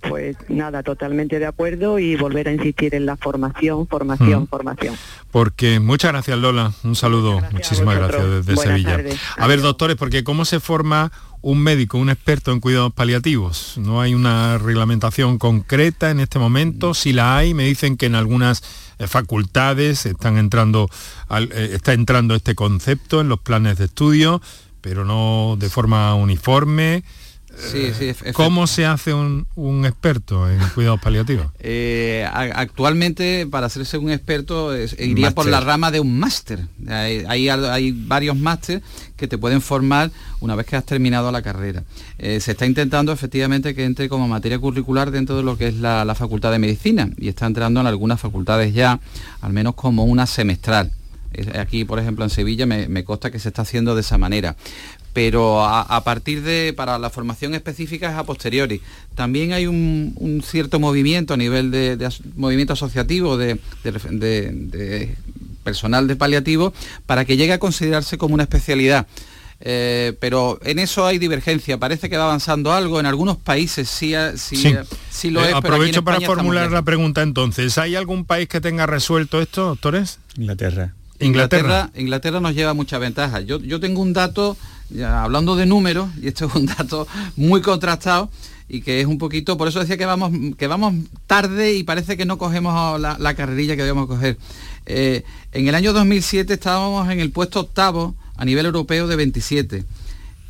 Pues nada, totalmente de acuerdo y volver a insistir en la formación, formación, formación. Porque muchas gracias Lola, un saludo, muchísimas gracias desde Sevilla. A ver, doctores, porque ¿cómo se forma un médico, un experto en cuidados paliativos? No hay una reglamentación concreta en este momento, si la hay, me dicen que en algunas facultades, están entrando, eh, está entrando este concepto en los planes de estudio, pero no de forma uniforme. ¿Cómo se hace un, experto en cuidados paliativos? Eh, actualmente, para hacerse un experto, iría por la rama de un máster. Hay, hay, varios másteres que te pueden formar una vez que has terminado la carrera. Eh, se está intentando efectivamente que entre como materia curricular dentro de lo que es la, Facultad de Medicina y está entrando en algunas facultades ya, al menos como una semestral. Aquí, por ejemplo, en Sevilla me, me consta que se está haciendo de esa manera pero a, partir de, para la formación específica es a posteriori. También hay un, cierto movimiento a nivel de, movimiento asociativo de, personal de paliativo para que llegue a considerarse como una especialidad. Eh, pero en eso hay divergencia. Parece que va avanzando algo. En algunos países sí, sí, lo eh, es. aprovecho para formular la pregunta entonces. ¿Hay algún país que tenga resuelto esto, doctores? Inglaterra. Inglaterra. Inglaterra, nos lleva mucha ventaja. Yo, yo tengo un dato hablando de números, y esto es un dato muy contrastado, y que es un poquito, por eso decía que vamos, que vamos tarde y parece que no cogemos la, carrerilla que debemos coger. Eh, en el año 2007 estábamos en el puesto octavo a nivel europeo de 27.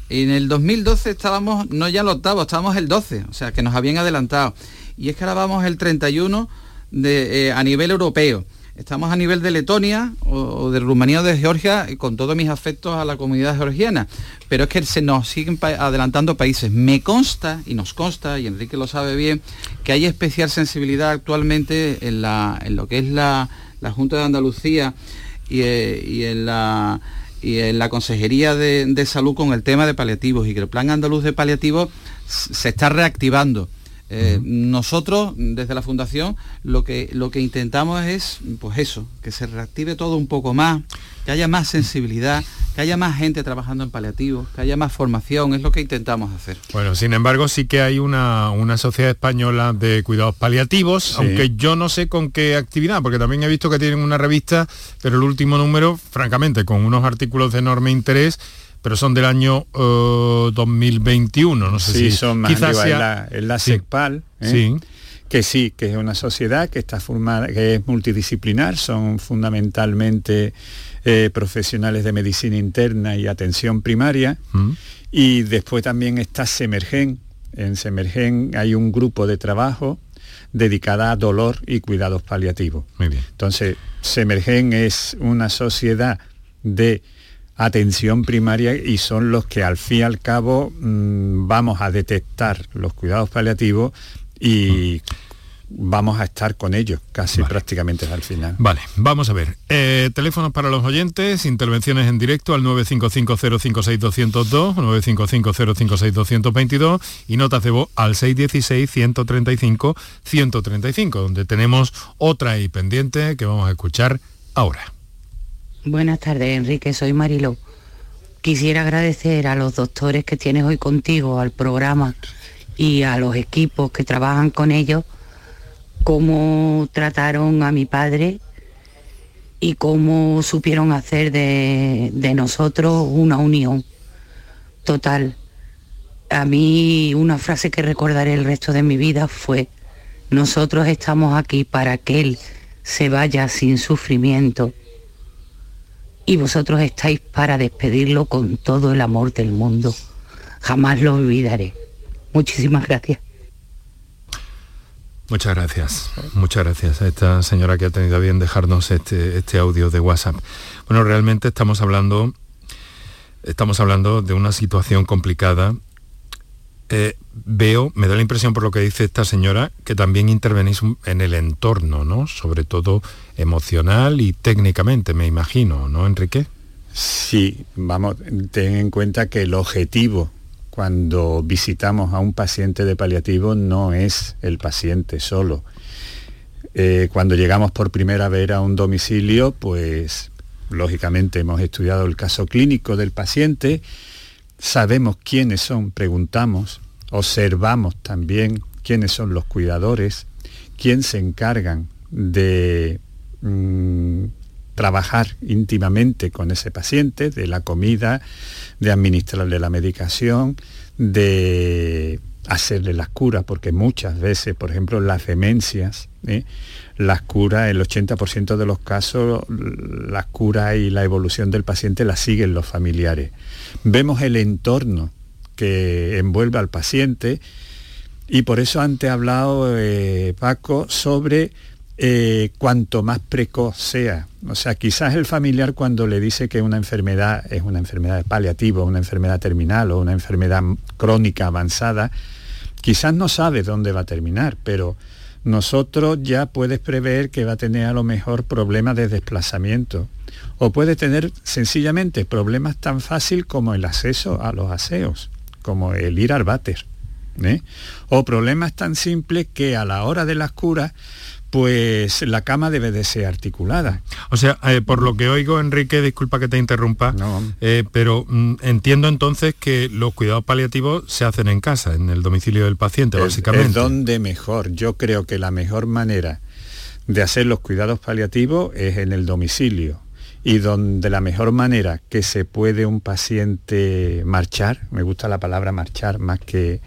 En el 2012 estábamos, no ya el octavo, estábamos el 12, o sea que nos habían adelantado. Y es que ahora vamos el 31 de, eh, a nivel europeo. Estamos a nivel de Letonia o, de Rumanía o de Georgia, con todos mis afectos a la comunidad georgiana. Pero es que se nos siguen adelantando países. Me consta, y nos consta, y Enrique lo sabe bien, que hay especial sensibilidad actualmente en, lo que es la, Junta de Andalucía y, eh, en la en la Consejería de, Salud con el tema de paliativos y que el Plan Andaluz de Paliativos se está reactivando. Eh, nosotros, desde la Fundación, lo que, lo que intentamos es, pues eso, que se reactive todo un poco más, que haya más sensibilidad, que haya más gente trabajando en paliativos, que haya más formación, es lo que intentamos hacer. Bueno, sin embargo, sí que hay una, una sociedad española de cuidados paliativos, aunque yo no sé con qué actividad, porque también he visto que tienen una revista, pero el último número, francamente, con unos artículos de enorme interés, pero son del año 2021, eh, no sé sí, si son más quizás sea... la, la SECPAL, ¿eh? que sí, que es una sociedad que está formada, que es multidisciplinar, son fundamentalmente eh, profesionales de medicina interna y atención primaria, mm. y después también está Semergen. En Semergen hay un grupo de trabajo dedicada a dolor y cuidados paliativos. Muy bien. Entonces, Semergen es una sociedad de atención primaria y son los que al fin y al cabo mm, vamos a detectar los cuidados paliativos y vamos a estar con ellos casi prácticamente al final. Vale, vamos a ver. Eh, teléfonos para los oyentes, intervenciones en directo al 955-056-202, 955-056-222 y notas de voz al 616-135-135, donde tenemos otra ahí pendiente que vamos a escuchar ahora. Buenas tardes, Enrique, soy Marilo. Quisiera agradecer a los doctores que tienes hoy contigo, al programa y a los equipos que trabajan con ellos cómo trataron a mi padre y cómo supieron hacer de, nosotros una unión total. A mí una frase que recordaré el resto de mi vida fue, nosotros estamos aquí para que Él se vaya sin sufrimiento y vosotros estáis para despedirlo con todo el amor del mundo. Jamás lo olvidaré. Muchísimas gracias. Muchas gracias, muchas gracias a esta señora que ha tenido bien dejarnos este, este audio de WhatsApp. Bueno, realmente estamos hablando, estamos hablando de una situación complicada. Eh, veo, me da la impresión por lo que dice esta señora, que también intervenís en el entorno, ¿no? Sobre todo emocional y técnicamente, me imagino, ¿no, Enrique? Sí, vamos, ten en cuenta que el objetivo cuando visitamos a un paciente de paliativo no es el paciente solo. Eh, cuando llegamos por primera vez a un domicilio, pues lógicamente hemos estudiado el caso clínico del paciente, sabemos quiénes son, preguntamos, observamos también quiénes son los cuidadores, quién se encargan de mm, trabajar íntimamente con ese paciente, de la comida, de administrarle la medicación, de hacerle las curas, porque muchas veces, por ejemplo, las demencias, ¿eh? las curas, el 80% de los casos, las curas y la evolución del paciente las siguen los familiares. Vemos el entorno que envuelve al paciente y por eso antes he hablado, eh, Paco, sobre eh, cuanto más precoz sea. O sea, quizás el familiar cuando le dice que una enfermedad es una enfermedad paliativa, una enfermedad terminal o una enfermedad crónica avanzada, quizás no sabe dónde va a terminar, pero nosotros ya puedes prever que va a tener a lo mejor problemas de desplazamiento o puede tener sencillamente problemas tan fácil como el acceso a los aseos, como el ir al váter. ¿eh? O problemas tan simples que a la hora de las curas pues la cama debe de ser articulada. O sea, eh, por lo que oigo, Enrique, disculpa que te interrumpa, eh, pero mm, entiendo entonces que los cuidados paliativos se hacen en casa, en el domicilio del paciente, básicamente. Es donde mejor. Yo creo que la mejor manera de hacer los cuidados paliativos es en el domicilio y donde la mejor manera que se puede un paciente marchar, me gusta la palabra marchar más que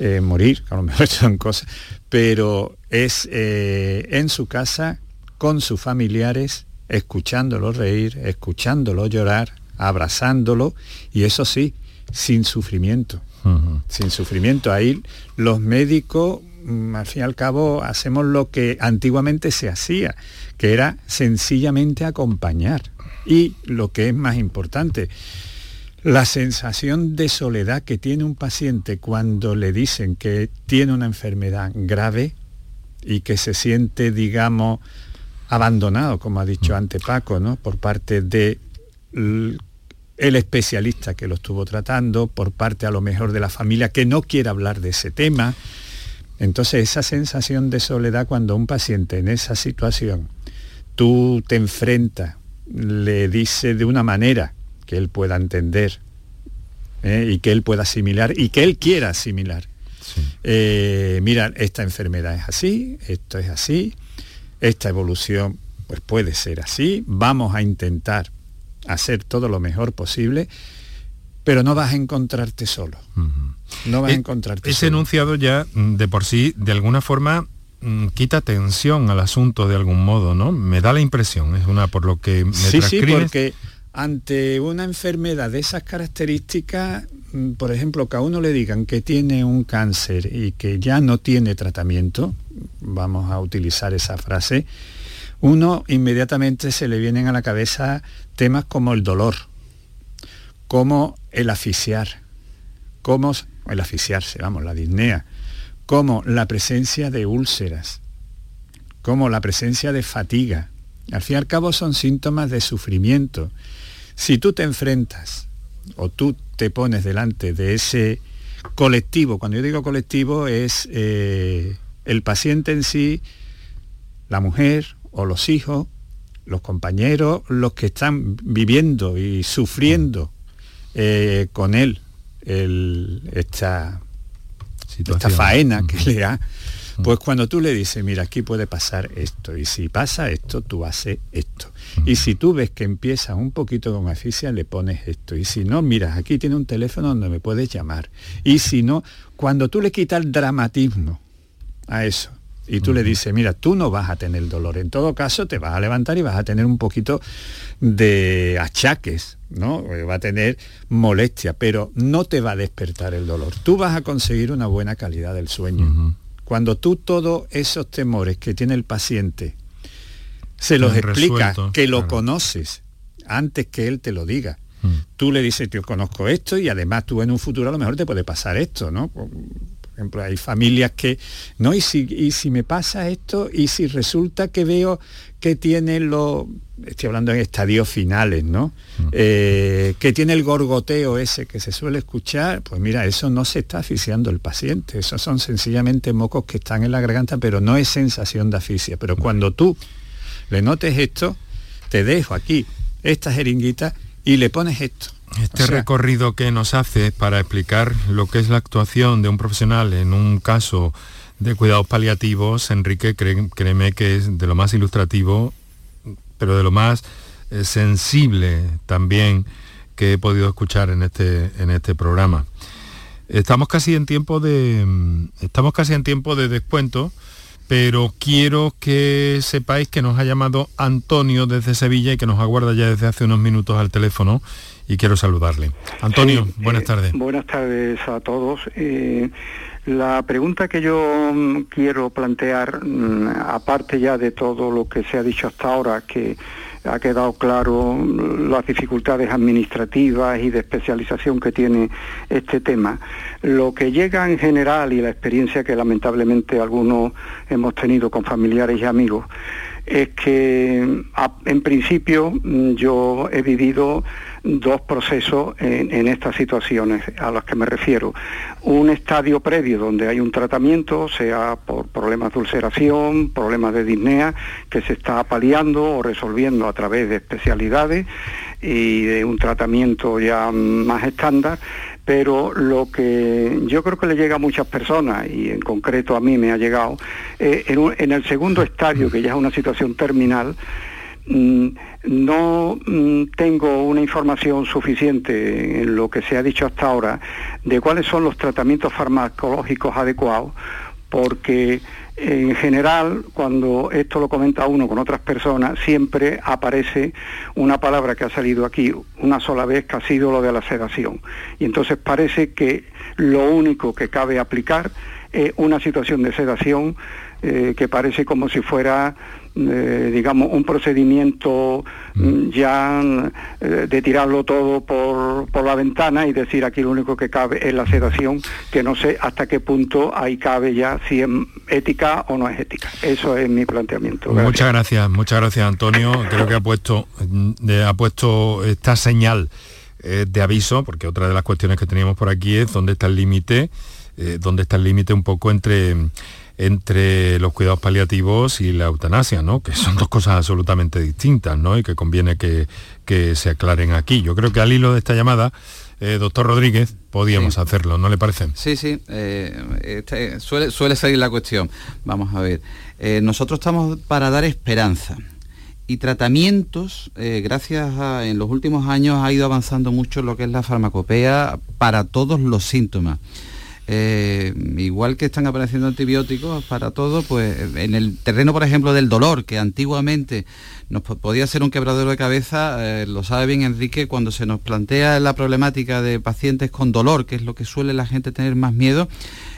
eh, morir, a lo mejor son cosas, pero es eh, en su casa, con sus familiares, escuchándolo reír, escuchándolo llorar, abrazándolo, y eso sí, sin sufrimiento. Sin sufrimiento. Ahí los médicos, mm, al fin y al cabo, hacemos lo que antiguamente se hacía, que era sencillamente acompañar. Y lo que es más importante, la sensación de soledad que tiene un paciente cuando le dicen que tiene una enfermedad grave y que se siente, digamos, abandonado, como ha dicho antes Paco, ¿no? por parte de el especialista que lo estuvo tratando, por parte a lo mejor de la familia que no quiere hablar de ese tema. Entonces esa sensación de soledad cuando un paciente en esa situación, tú te enfrentas, le dice de una manera que él pueda entender ¿eh? y que él pueda asimilar y que él quiera asimilar. Eh, mira, esta enfermedad es así, esto es así, esta evolución pues puede ser así, vamos a intentar hacer todo lo mejor posible, pero no vas a encontrarte solo. No vas a eh, encontrarte Ese enunciado ya mm, de por sí, de alguna forma, mm, quita tensión al asunto de algún modo, ¿no? Me da la impresión, es una por lo que me Sí, sí, porque ante una enfermedad de esas características, mm, por ejemplo, que a uno le digan que tiene un cáncer y que ya no tiene tratamiento, vamos a utilizar esa frase, uno inmediatamente se le vienen a la cabeza temas como el dolor, como el asfixiar, como el asfixiarse, vamos, la disnea, como la presencia de úlceras, como la presencia de fatiga. Al fin y al cabo son síntomas de sufrimiento. Si tú te enfrentas o tú te pones delante de ese colectivo, cuando yo digo colectivo es eh, el paciente en sí, la mujer o los hijos, los compañeros, los que están viviendo y sufriendo eh, con él esta, esta faena que le da, pues cuando tú le dices, mira, aquí puede pasar esto, y si pasa esto, tú haces esto. Y si tú ves que empieza un poquito con asfixia, le pones esto. Y si no, mira, aquí tiene un teléfono donde me puedes llamar. Y si no, cuando tú le quitas el dramatismo a eso, y tú le dices, mira, tú no vas a tener dolor. En todo caso, te vas a levantar y vas a tener un poquito de achaques, ¿no? Eh, va a tener molestia, pero no te va a despertar el dolor. Tú vas a conseguir una buena calidad del sueño. Cuando tú todos esos temores que tiene el paciente se los explicas, que lo conoces antes que él te lo diga. Mm. Tú le dices, yo conozco esto y además tú en un futuro a lo mejor te puede pasar esto, ¿no? Por ejemplo, hay familias que, ¿no? Y si, y si me pasa esto, y si resulta que veo que tiene lo, estoy hablando en estadios finales, ¿no? Mm. Eh, que tiene el gorgoteo ese que se suele escuchar, pues mira, eso no se está asfixiando el paciente, esos son sencillamente mocos que están en la garganta, pero no es sensación de asfixia. Pero cuando tú le notes esto, te dejo aquí esta jeringuita y le pones esto. Este recorrido que nos hace para explicar lo que es la actuación de un profesional en un caso de cuidados paliativos, Enrique, créeme que es de lo más ilustrativo, pero de lo más eh, sensible también que he podido escuchar en este, en este programa. Estamos casi en tiempo de. Mm, estamos casi en tiempo de descuento pero quiero que sepáis que nos ha llamado Antonio desde Sevilla y que nos aguarda ya desde hace unos minutos al teléfono y quiero saludarle. Antonio, buenas eh, tardes. Buenas tardes a todos. Eh, la pregunta que yo mm, quiero plantear, mm, aparte ya de todo lo que se ha dicho hasta ahora, que ha quedado claro las dificultades administrativas y de especialización que tiene este tema. Lo que llega en general y la experiencia que lamentablemente algunos hemos tenido con familiares y amigos es que en principio yo he vivido dos procesos en, estas situaciones a las que me refiero. Un estadio previo donde hay un tratamiento, sea por problemas de ulceración, problemas de disnea, que se está paliando o resolviendo a través de especialidades y de un tratamiento ya más estándar pero lo que yo creo que le llega a muchas personas, y en concreto a mí me ha llegado, eh, en, el segundo estadio, que ya es una situación terminal, no mm, tengo una información suficiente en lo que se ha dicho hasta ahora de cuáles son los tratamientos farmacológicos adecuados, porque en general, cuando esto lo comenta uno con otras personas, siempre aparece una palabra que ha salido aquí una sola vez, que ha sido lo de la sedación. Y entonces parece que lo único que cabe aplicar es una situación de sedación eh, que parece como si fuera eh, digamos, un procedimiento mm, ya eh, de tirarlo todo por, por, la ventana y decir aquí lo único que cabe es la sedación, que no sé hasta qué punto ahí cabe ya si es ética o no es ética. Eso es mi planteamiento. Muchas gracias, muchas gracias Antonio. Creo que ha puesto, mm, ha puesto esta señal eh, de aviso, porque otra de las cuestiones que teníamos por aquí es dónde está el límite, dónde está el límite un poco entre entre los cuidados paliativos y la eutanasia, ¿no? que son dos cosas absolutamente distintas ¿no? y que conviene que, se aclaren aquí. Yo creo que al hilo de esta llamada, eh, doctor Rodríguez, podíamos hacerlo, ¿no le parece? Sí, sí, eh, este, suele, suele salir la cuestión. Vamos a ver, eh, nosotros estamos para dar esperanza y tratamientos, gracias a, en los últimos años ha ido avanzando mucho lo que es la farmacopea para todos los síntomas. Eh, igual que están apareciendo antibióticos para todo, pues en el terreno, por ejemplo, del dolor, que antiguamente nos podía ser un quebradero de cabeza, eh, lo sabe bien Enrique, cuando se nos plantea la problemática de pacientes con dolor, que es lo que suele la gente tener más miedo,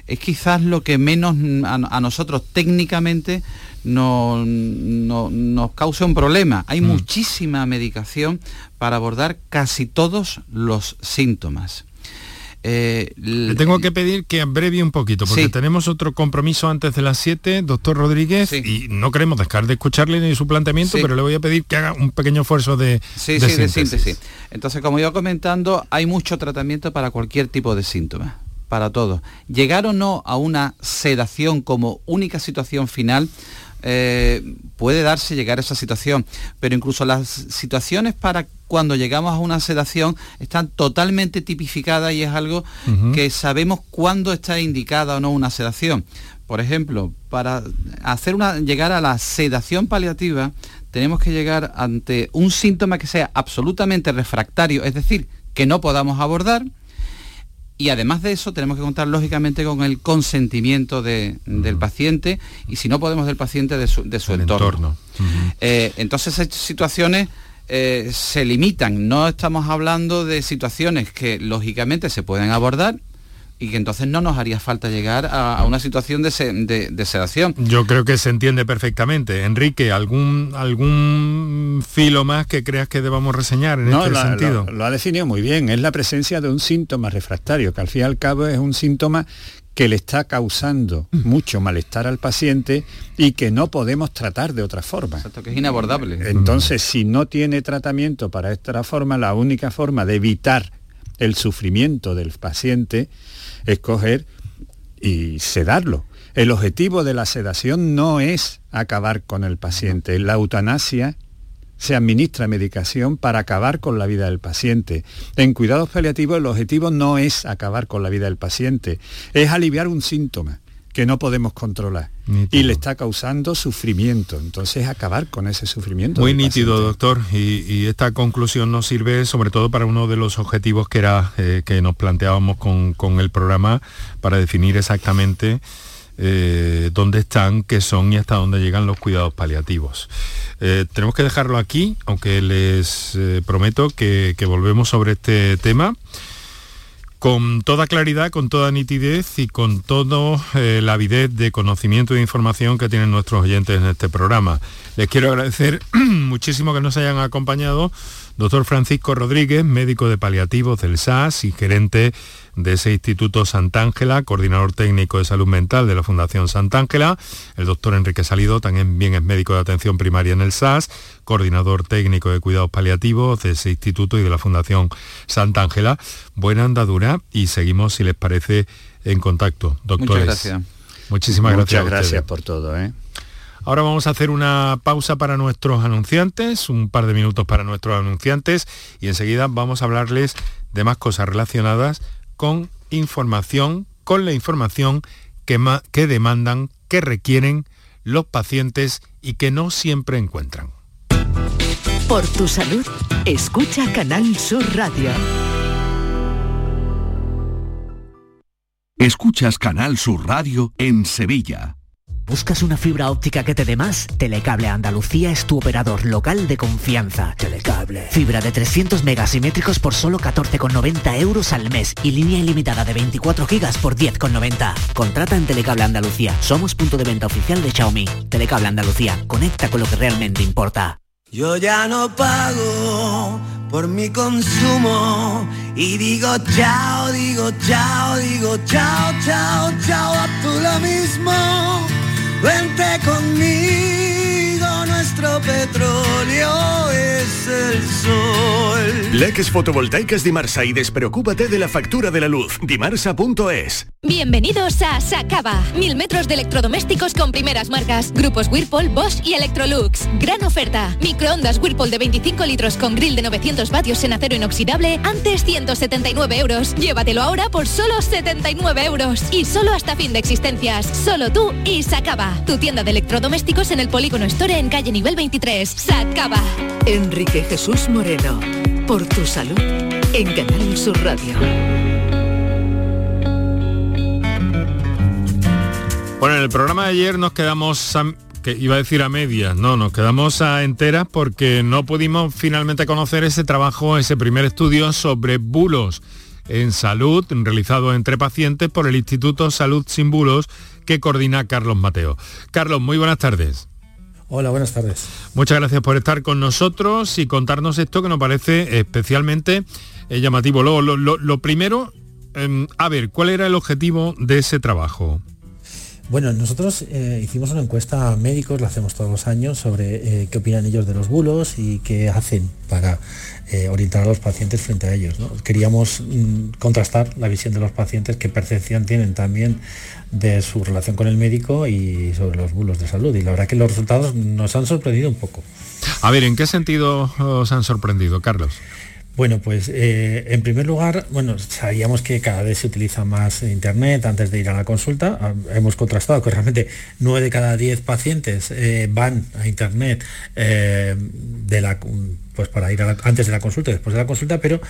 es quizás lo que menos a, nosotros técnicamente no, nos causa un problema. Hay mm. muchísima medicación para abordar casi todos los síntomas. Eh, Le tengo que pedir que abrevie un poquito, porque tenemos otro compromiso antes de las 7, doctor Rodríguez, y no queremos dejar de escucharle ni su planteamiento, pero le voy a pedir que haga un pequeño esfuerzo de, sí, sí, de síntesis. Entonces, como iba comentando, hay mucho tratamiento para cualquier tipo de síntomas, para todos. Llegar o no a una sedación como única situación final, eh, puede darse llegar a esa situación, pero incluso las situaciones para cuando llegamos a una sedación están totalmente tipificadas y es algo que sabemos cuándo está indicada o no una sedación. Por ejemplo, para hacer una, llegar a la sedación paliativa, tenemos que llegar ante un síntoma que sea absolutamente refractario, es decir, que no podamos abordar, y además de eso tenemos que contar lógicamente con el consentimiento del paciente y si no podemos del paciente de su, entorno. Eh, entonces esas situaciones eh, se limitan, no estamos hablando de situaciones que lógicamente se pueden abordar y que entonces no nos haría falta llegar a, una situación de, sedación. Yo creo que se entiende perfectamente. Enrique, ¿algún, algún filo más que creas que debamos reseñar en este sentido? Lo, lo ha definido muy bien, es la presencia de un síntoma refractario, que al fin y al cabo es un síntoma que le está causando mm. mucho malestar al paciente y que no podemos tratar de otra forma. Exacto, que es inabordable. Entonces, si no tiene tratamiento para esta forma, la única forma de evitar el sufrimiento del paciente escoger y sedarlo. El objetivo de la sedación no es acabar con el paciente. La eutanasia se administra medicación para acabar con la vida del paciente. En cuidados paliativos el objetivo no es acabar con la vida del paciente, es aliviar un síntoma que no podemos controlar y le está causando sufrimiento. Entonces acabar con ese sufrimiento. Muy nítido, doctor. Y, esta conclusión nos sirve sobre todo para uno de los objetivos que era eh, que nos planteábamos con, con, el programa para definir exactamente eh, dónde están, qué son y hasta dónde llegan los cuidados paliativos. Eh, tenemos que dejarlo aquí, aunque les prometo que, que volvemos sobre este tema con toda claridad, con toda nitidez y con toda eh, la avidez de conocimiento e información que tienen nuestros oyentes en este programa. Les quiero agradecer muchísimo que nos hayan acompañado Doctor Francisco Rodríguez, médico de paliativos del SAS y gerente de ese Instituto Sant'Ángela, coordinador técnico de salud mental de la Fundación Sant'Ángela. El doctor Enrique Salido también bien es médico de atención primaria en el SAS, coordinador técnico de cuidados paliativos de ese instituto y de la Fundación Sant'Ángela. Buena andadura y seguimos, si les parece, en contacto. Doctores. Muchas gracias. Muchísimas gracias. Muchas gracias por todo. ¿eh? Ahora vamos a hacer una pausa para nuestros anunciantes, un par de minutos para nuestros anunciantes y enseguida vamos a hablarles de más cosas relacionadas con información, con la información que, que demandan, que requieren los pacientes y que no siempre encuentran. Por tu salud, escucha Canal Sur Radio. Escuchas Canal Sur Radio en Sevilla. ¿Buscas una fibra óptica que te dé más? Telecable Andalucía es tu operador local de confianza. Telecable. Fibra de 300 megasimétricos por solo 14,90 euros al mes y línea ilimitada de 24 gigas por 10,90. Contrata en Telecable Andalucía. Somos punto de venta oficial de Xiaomi. Telecable Andalucía. Conecta con lo que realmente importa. Yo ya no pago por mi consumo y digo chao, digo chao, digo chao, chao, chao, a tú lo mismo. Vente conmigo, nuestro petróleo es el sol. Leques fotovoltaicas Dimarsa y despreocúpate de la factura de la luz. Dimarsa.es. Bienvenidos a Sacaba. Mil metros de electrodomésticos con primeras marcas. Grupos Whirlpool, Bosch y Electrolux. Gran oferta. Microondas Whirlpool de 25 litros con grill de 900 vatios en acero inoxidable. Antes 179 euros. Llévatelo ahora por solo 79 euros. Y solo hasta fin de existencias. Solo tú y Sacaba. Tu tienda de electrodomésticos en el Polígono Store en calle nivel 23. Sacaba. Enrique Jesús Moreno. Por tu salud. En Canal Sur Radio. Bueno, en el programa de ayer nos quedamos a, que iba a decir a medias, no, nos quedamos a enteras porque no pudimos finalmente conocer ese trabajo, ese primer estudio sobre bulos en salud realizado entre pacientes por el Instituto Salud Sin Bulos que coordina Carlos Mateo. Carlos, muy buenas tardes. Hola, buenas tardes. Muchas gracias por estar con nosotros y contarnos esto que nos parece especialmente eh, llamativo. Lo, lo, primero, em, a ver, ¿cuál era el objetivo de ese trabajo? Bueno, nosotros eh, hicimos una encuesta a médicos, la hacemos todos los años, sobre eh, qué opinan ellos de los bulos y qué hacen para eh, orientar a los pacientes frente a ellos. Queríamos mm, contrastar la visión de los pacientes, qué percepción tienen también de su relación con el médico y sobre los bulos de salud. Y la verdad que los resultados nos han sorprendido un poco. A ver, ¿en qué sentido os han sorprendido, Carlos? Bueno, pues eh, en primer lugar, bueno, sabíamos que cada vez se utiliza más Internet antes de ir a la consulta. Ah, hemos contrastado que realmente 9 de cada 10 pacientes eh, van a Internet eh, pues para ir antes de la consulta y después de la consulta, pero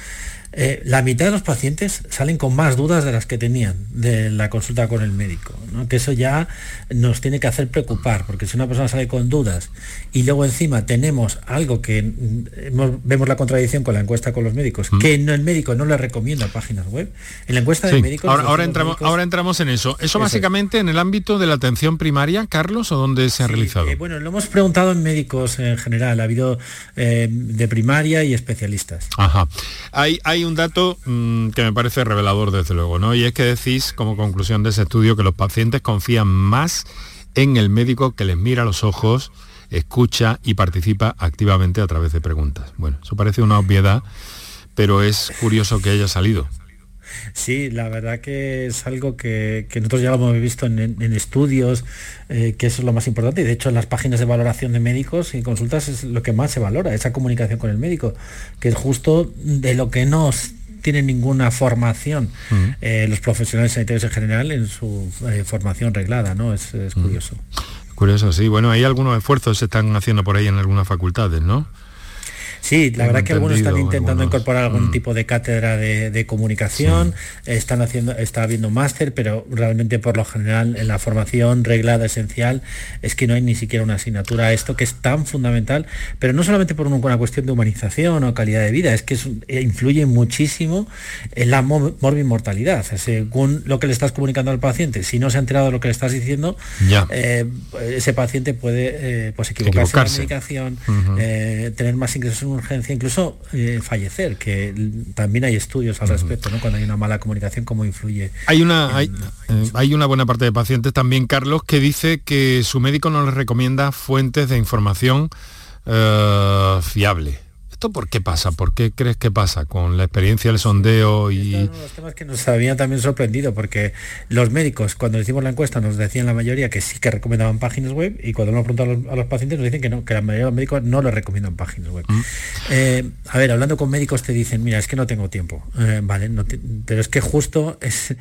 eh, la mitad de los pacientes salen con más dudas de las que tenían de la consulta con el médico, que eso ya nos tiene que hacer preocupar, porque si una persona sale con dudas y luego encima tenemos algo que mm, vemos la contradicción con la encuesta con los médicos, mm. que el médico no le recomienda páginas web, en la encuesta de médicos... Ahora, entramos, ahora entramos en eso. ¿Eso básicamente en el ámbito de la atención primaria, Carlos, o dónde se ha realizado? Eh, bueno, lo hemos preguntado en médicos en general, ha habido eh, de primaria y especialistas. Ajá. Hay, hay un dato mm, que me parece revelador desde luego, ¿no? Y es que decís como conclusión de ese estudio que los pacientes confían más en el médico que les mira a los ojos, escucha y participa activamente a través de preguntas. Bueno, eso parece una obviedad, pero es curioso que haya salido. Sí, la verdad que es algo que, nosotros ya lo hemos visto en, estudios, eh, que eso es lo más importante. Y de hecho en las páginas de valoración de médicos y consultas es lo que más se valora, esa comunicación con el médico, que es justo de lo que no tienen ninguna formación eh, los profesionales sanitarios en general en su eh, formación reglada, ¿no? Es, curioso. Curioso, sí. Bueno, hay algunos esfuerzos se están haciendo por ahí en algunas facultades, ¿no? Sí, la verdad que algunos están intentando incorporar algún mm. tipo de cátedra de, comunicación, están haciendo, está habiendo máster, pero realmente por lo general en la formación reglada esencial es que no hay ni siquiera una asignatura. A esto que es tan fundamental, pero no solamente por una cuestión de humanización o calidad de vida, es que eh, influye muchísimo en la morbimortalidad, según lo que le estás comunicando al paciente, si no se ha enterado de lo que le estás diciendo, eh, ese paciente puede eh, pues equivocarse, en la medicación, tener más ingresos en urgencia, incluso eh, fallecer, que también hay estudios al respecto, ¿no? Cuando hay una mala comunicación, cómo influye. Hay una, hay, eh, hay una buena parte de pacientes también, Carlos, que dice que su médico no les recomienda fuentes de información eh, fiable. ¿Esto por qué pasa? ¿Por qué crees que pasa con la experiencia del sondeo y...? los temas que nos habían también sorprendido, porque los médicos, cuando hicimos la encuesta, nos decían la mayoría que sí que recomendaban páginas web, y cuando nos preguntado a los, pacientes nos dicen que no, que la mayoría de los médicos no les recomiendan páginas web. Mm. Eh, a ver, hablando con médicos te dicen, mira, es que no tengo tiempo. Eh, vale, pero es que justo es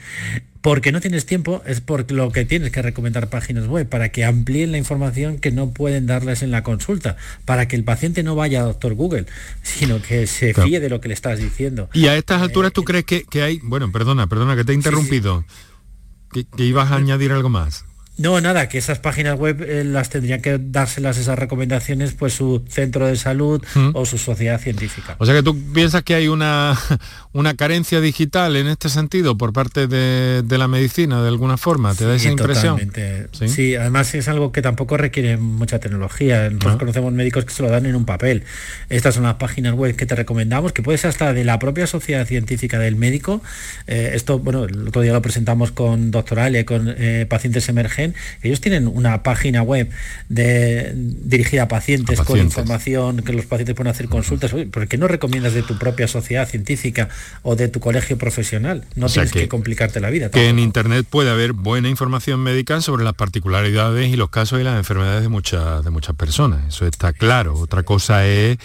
porque no tienes tiempo, es por lo que tienes que recomendar páginas web, para que amplíen la información que no pueden darles en la consulta, para que el paciente no vaya a doctor Google, sino que se fíe de lo que le estás diciendo. Y a estas alturas tú crees que, hay, bueno, perdona, perdona que te he interrumpido, Que, que, ibas a añadir algo más. No, nada, que esas páginas web eh, las tendrían que dárselas esas recomendaciones pues su centro de salud mm. o su sociedad científica. O sea que tú piensas que hay una, una carencia digital en este sentido por parte de, la medicina de alguna forma, ¿te da esa impresión? ¿Sí? además es algo que tampoco requiere mucha tecnología. Nosotros ah. conocemos médicos que se lo dan en un papel. Estas son las páginas web que te recomendamos, que puedes hasta de la propia sociedad científica del médico. Eh, esto, bueno, el otro día lo presentamos con Doctoralia, con eh, pacientes emergentes ellos tienen una página web de, dirigida a pacientes, con información que los pacientes pueden hacer consultas. ¿Por qué no recomiendas de tu propia sociedad científica o de tu colegio profesional? No tienes que, complicarte la vida. Que en Internet puede haber buena información médica sobre las particularidades y los casos y las enfermedades de muchas, de muchas personas. Eso está claro. Otra cosa es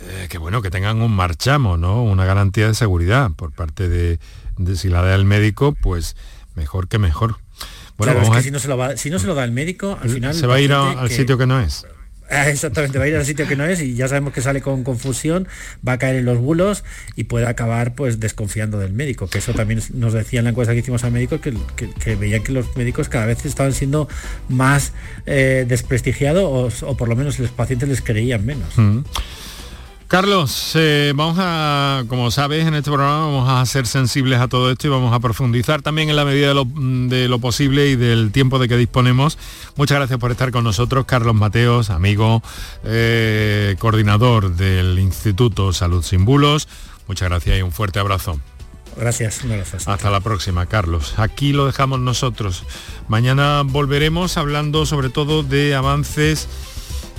eh, que bueno, que tengan un marchamo, ¿no? Una garantía de seguridad por parte de, de si la da el médico, pues mejor que mejor. Bueno, claro, es que si no, se lo va, si no se lo da el médico, al final... Se va a ir al sitio que no es. Ah, exactamente, va a ir al sitio que no es y ya sabemos que sale con confusión, va a caer en los bulos y puede acabar pues desconfiando del médico, que eso también nos decía en la encuesta que hicimos al médico, que, que, veían que los médicos cada vez estaban siendo más eh, desprestigiados o, por lo menos los pacientes les creían menos. Mm. Carlos, eh, vamos a, como sabes, en este programa vamos a ser sensibles a todo esto y vamos a profundizar también en la medida de lo, posible y del tiempo de que disponemos. Muchas gracias por estar con nosotros, Carlos Mateos, amigo, eh, coordinador del Instituto Salud Sin Bulos. Muchas gracias y un fuerte abrazo. Gracias, Hasta la próxima, Carlos. Aquí lo dejamos nosotros. Mañana volveremos hablando sobre todo de avances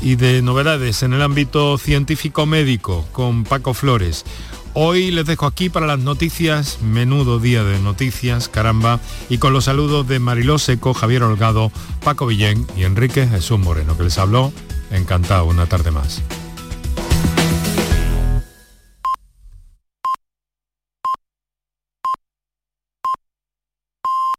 y de novedades en el ámbito científico médico con Paco Flores. Hoy les dejo aquí para las noticias, menudo día de noticias, caramba, y con los saludos de Mariló Seco, Javier Holgado, Paco Villén y Enrique Jesús Moreno, que les habló. Encantado, una tarde más.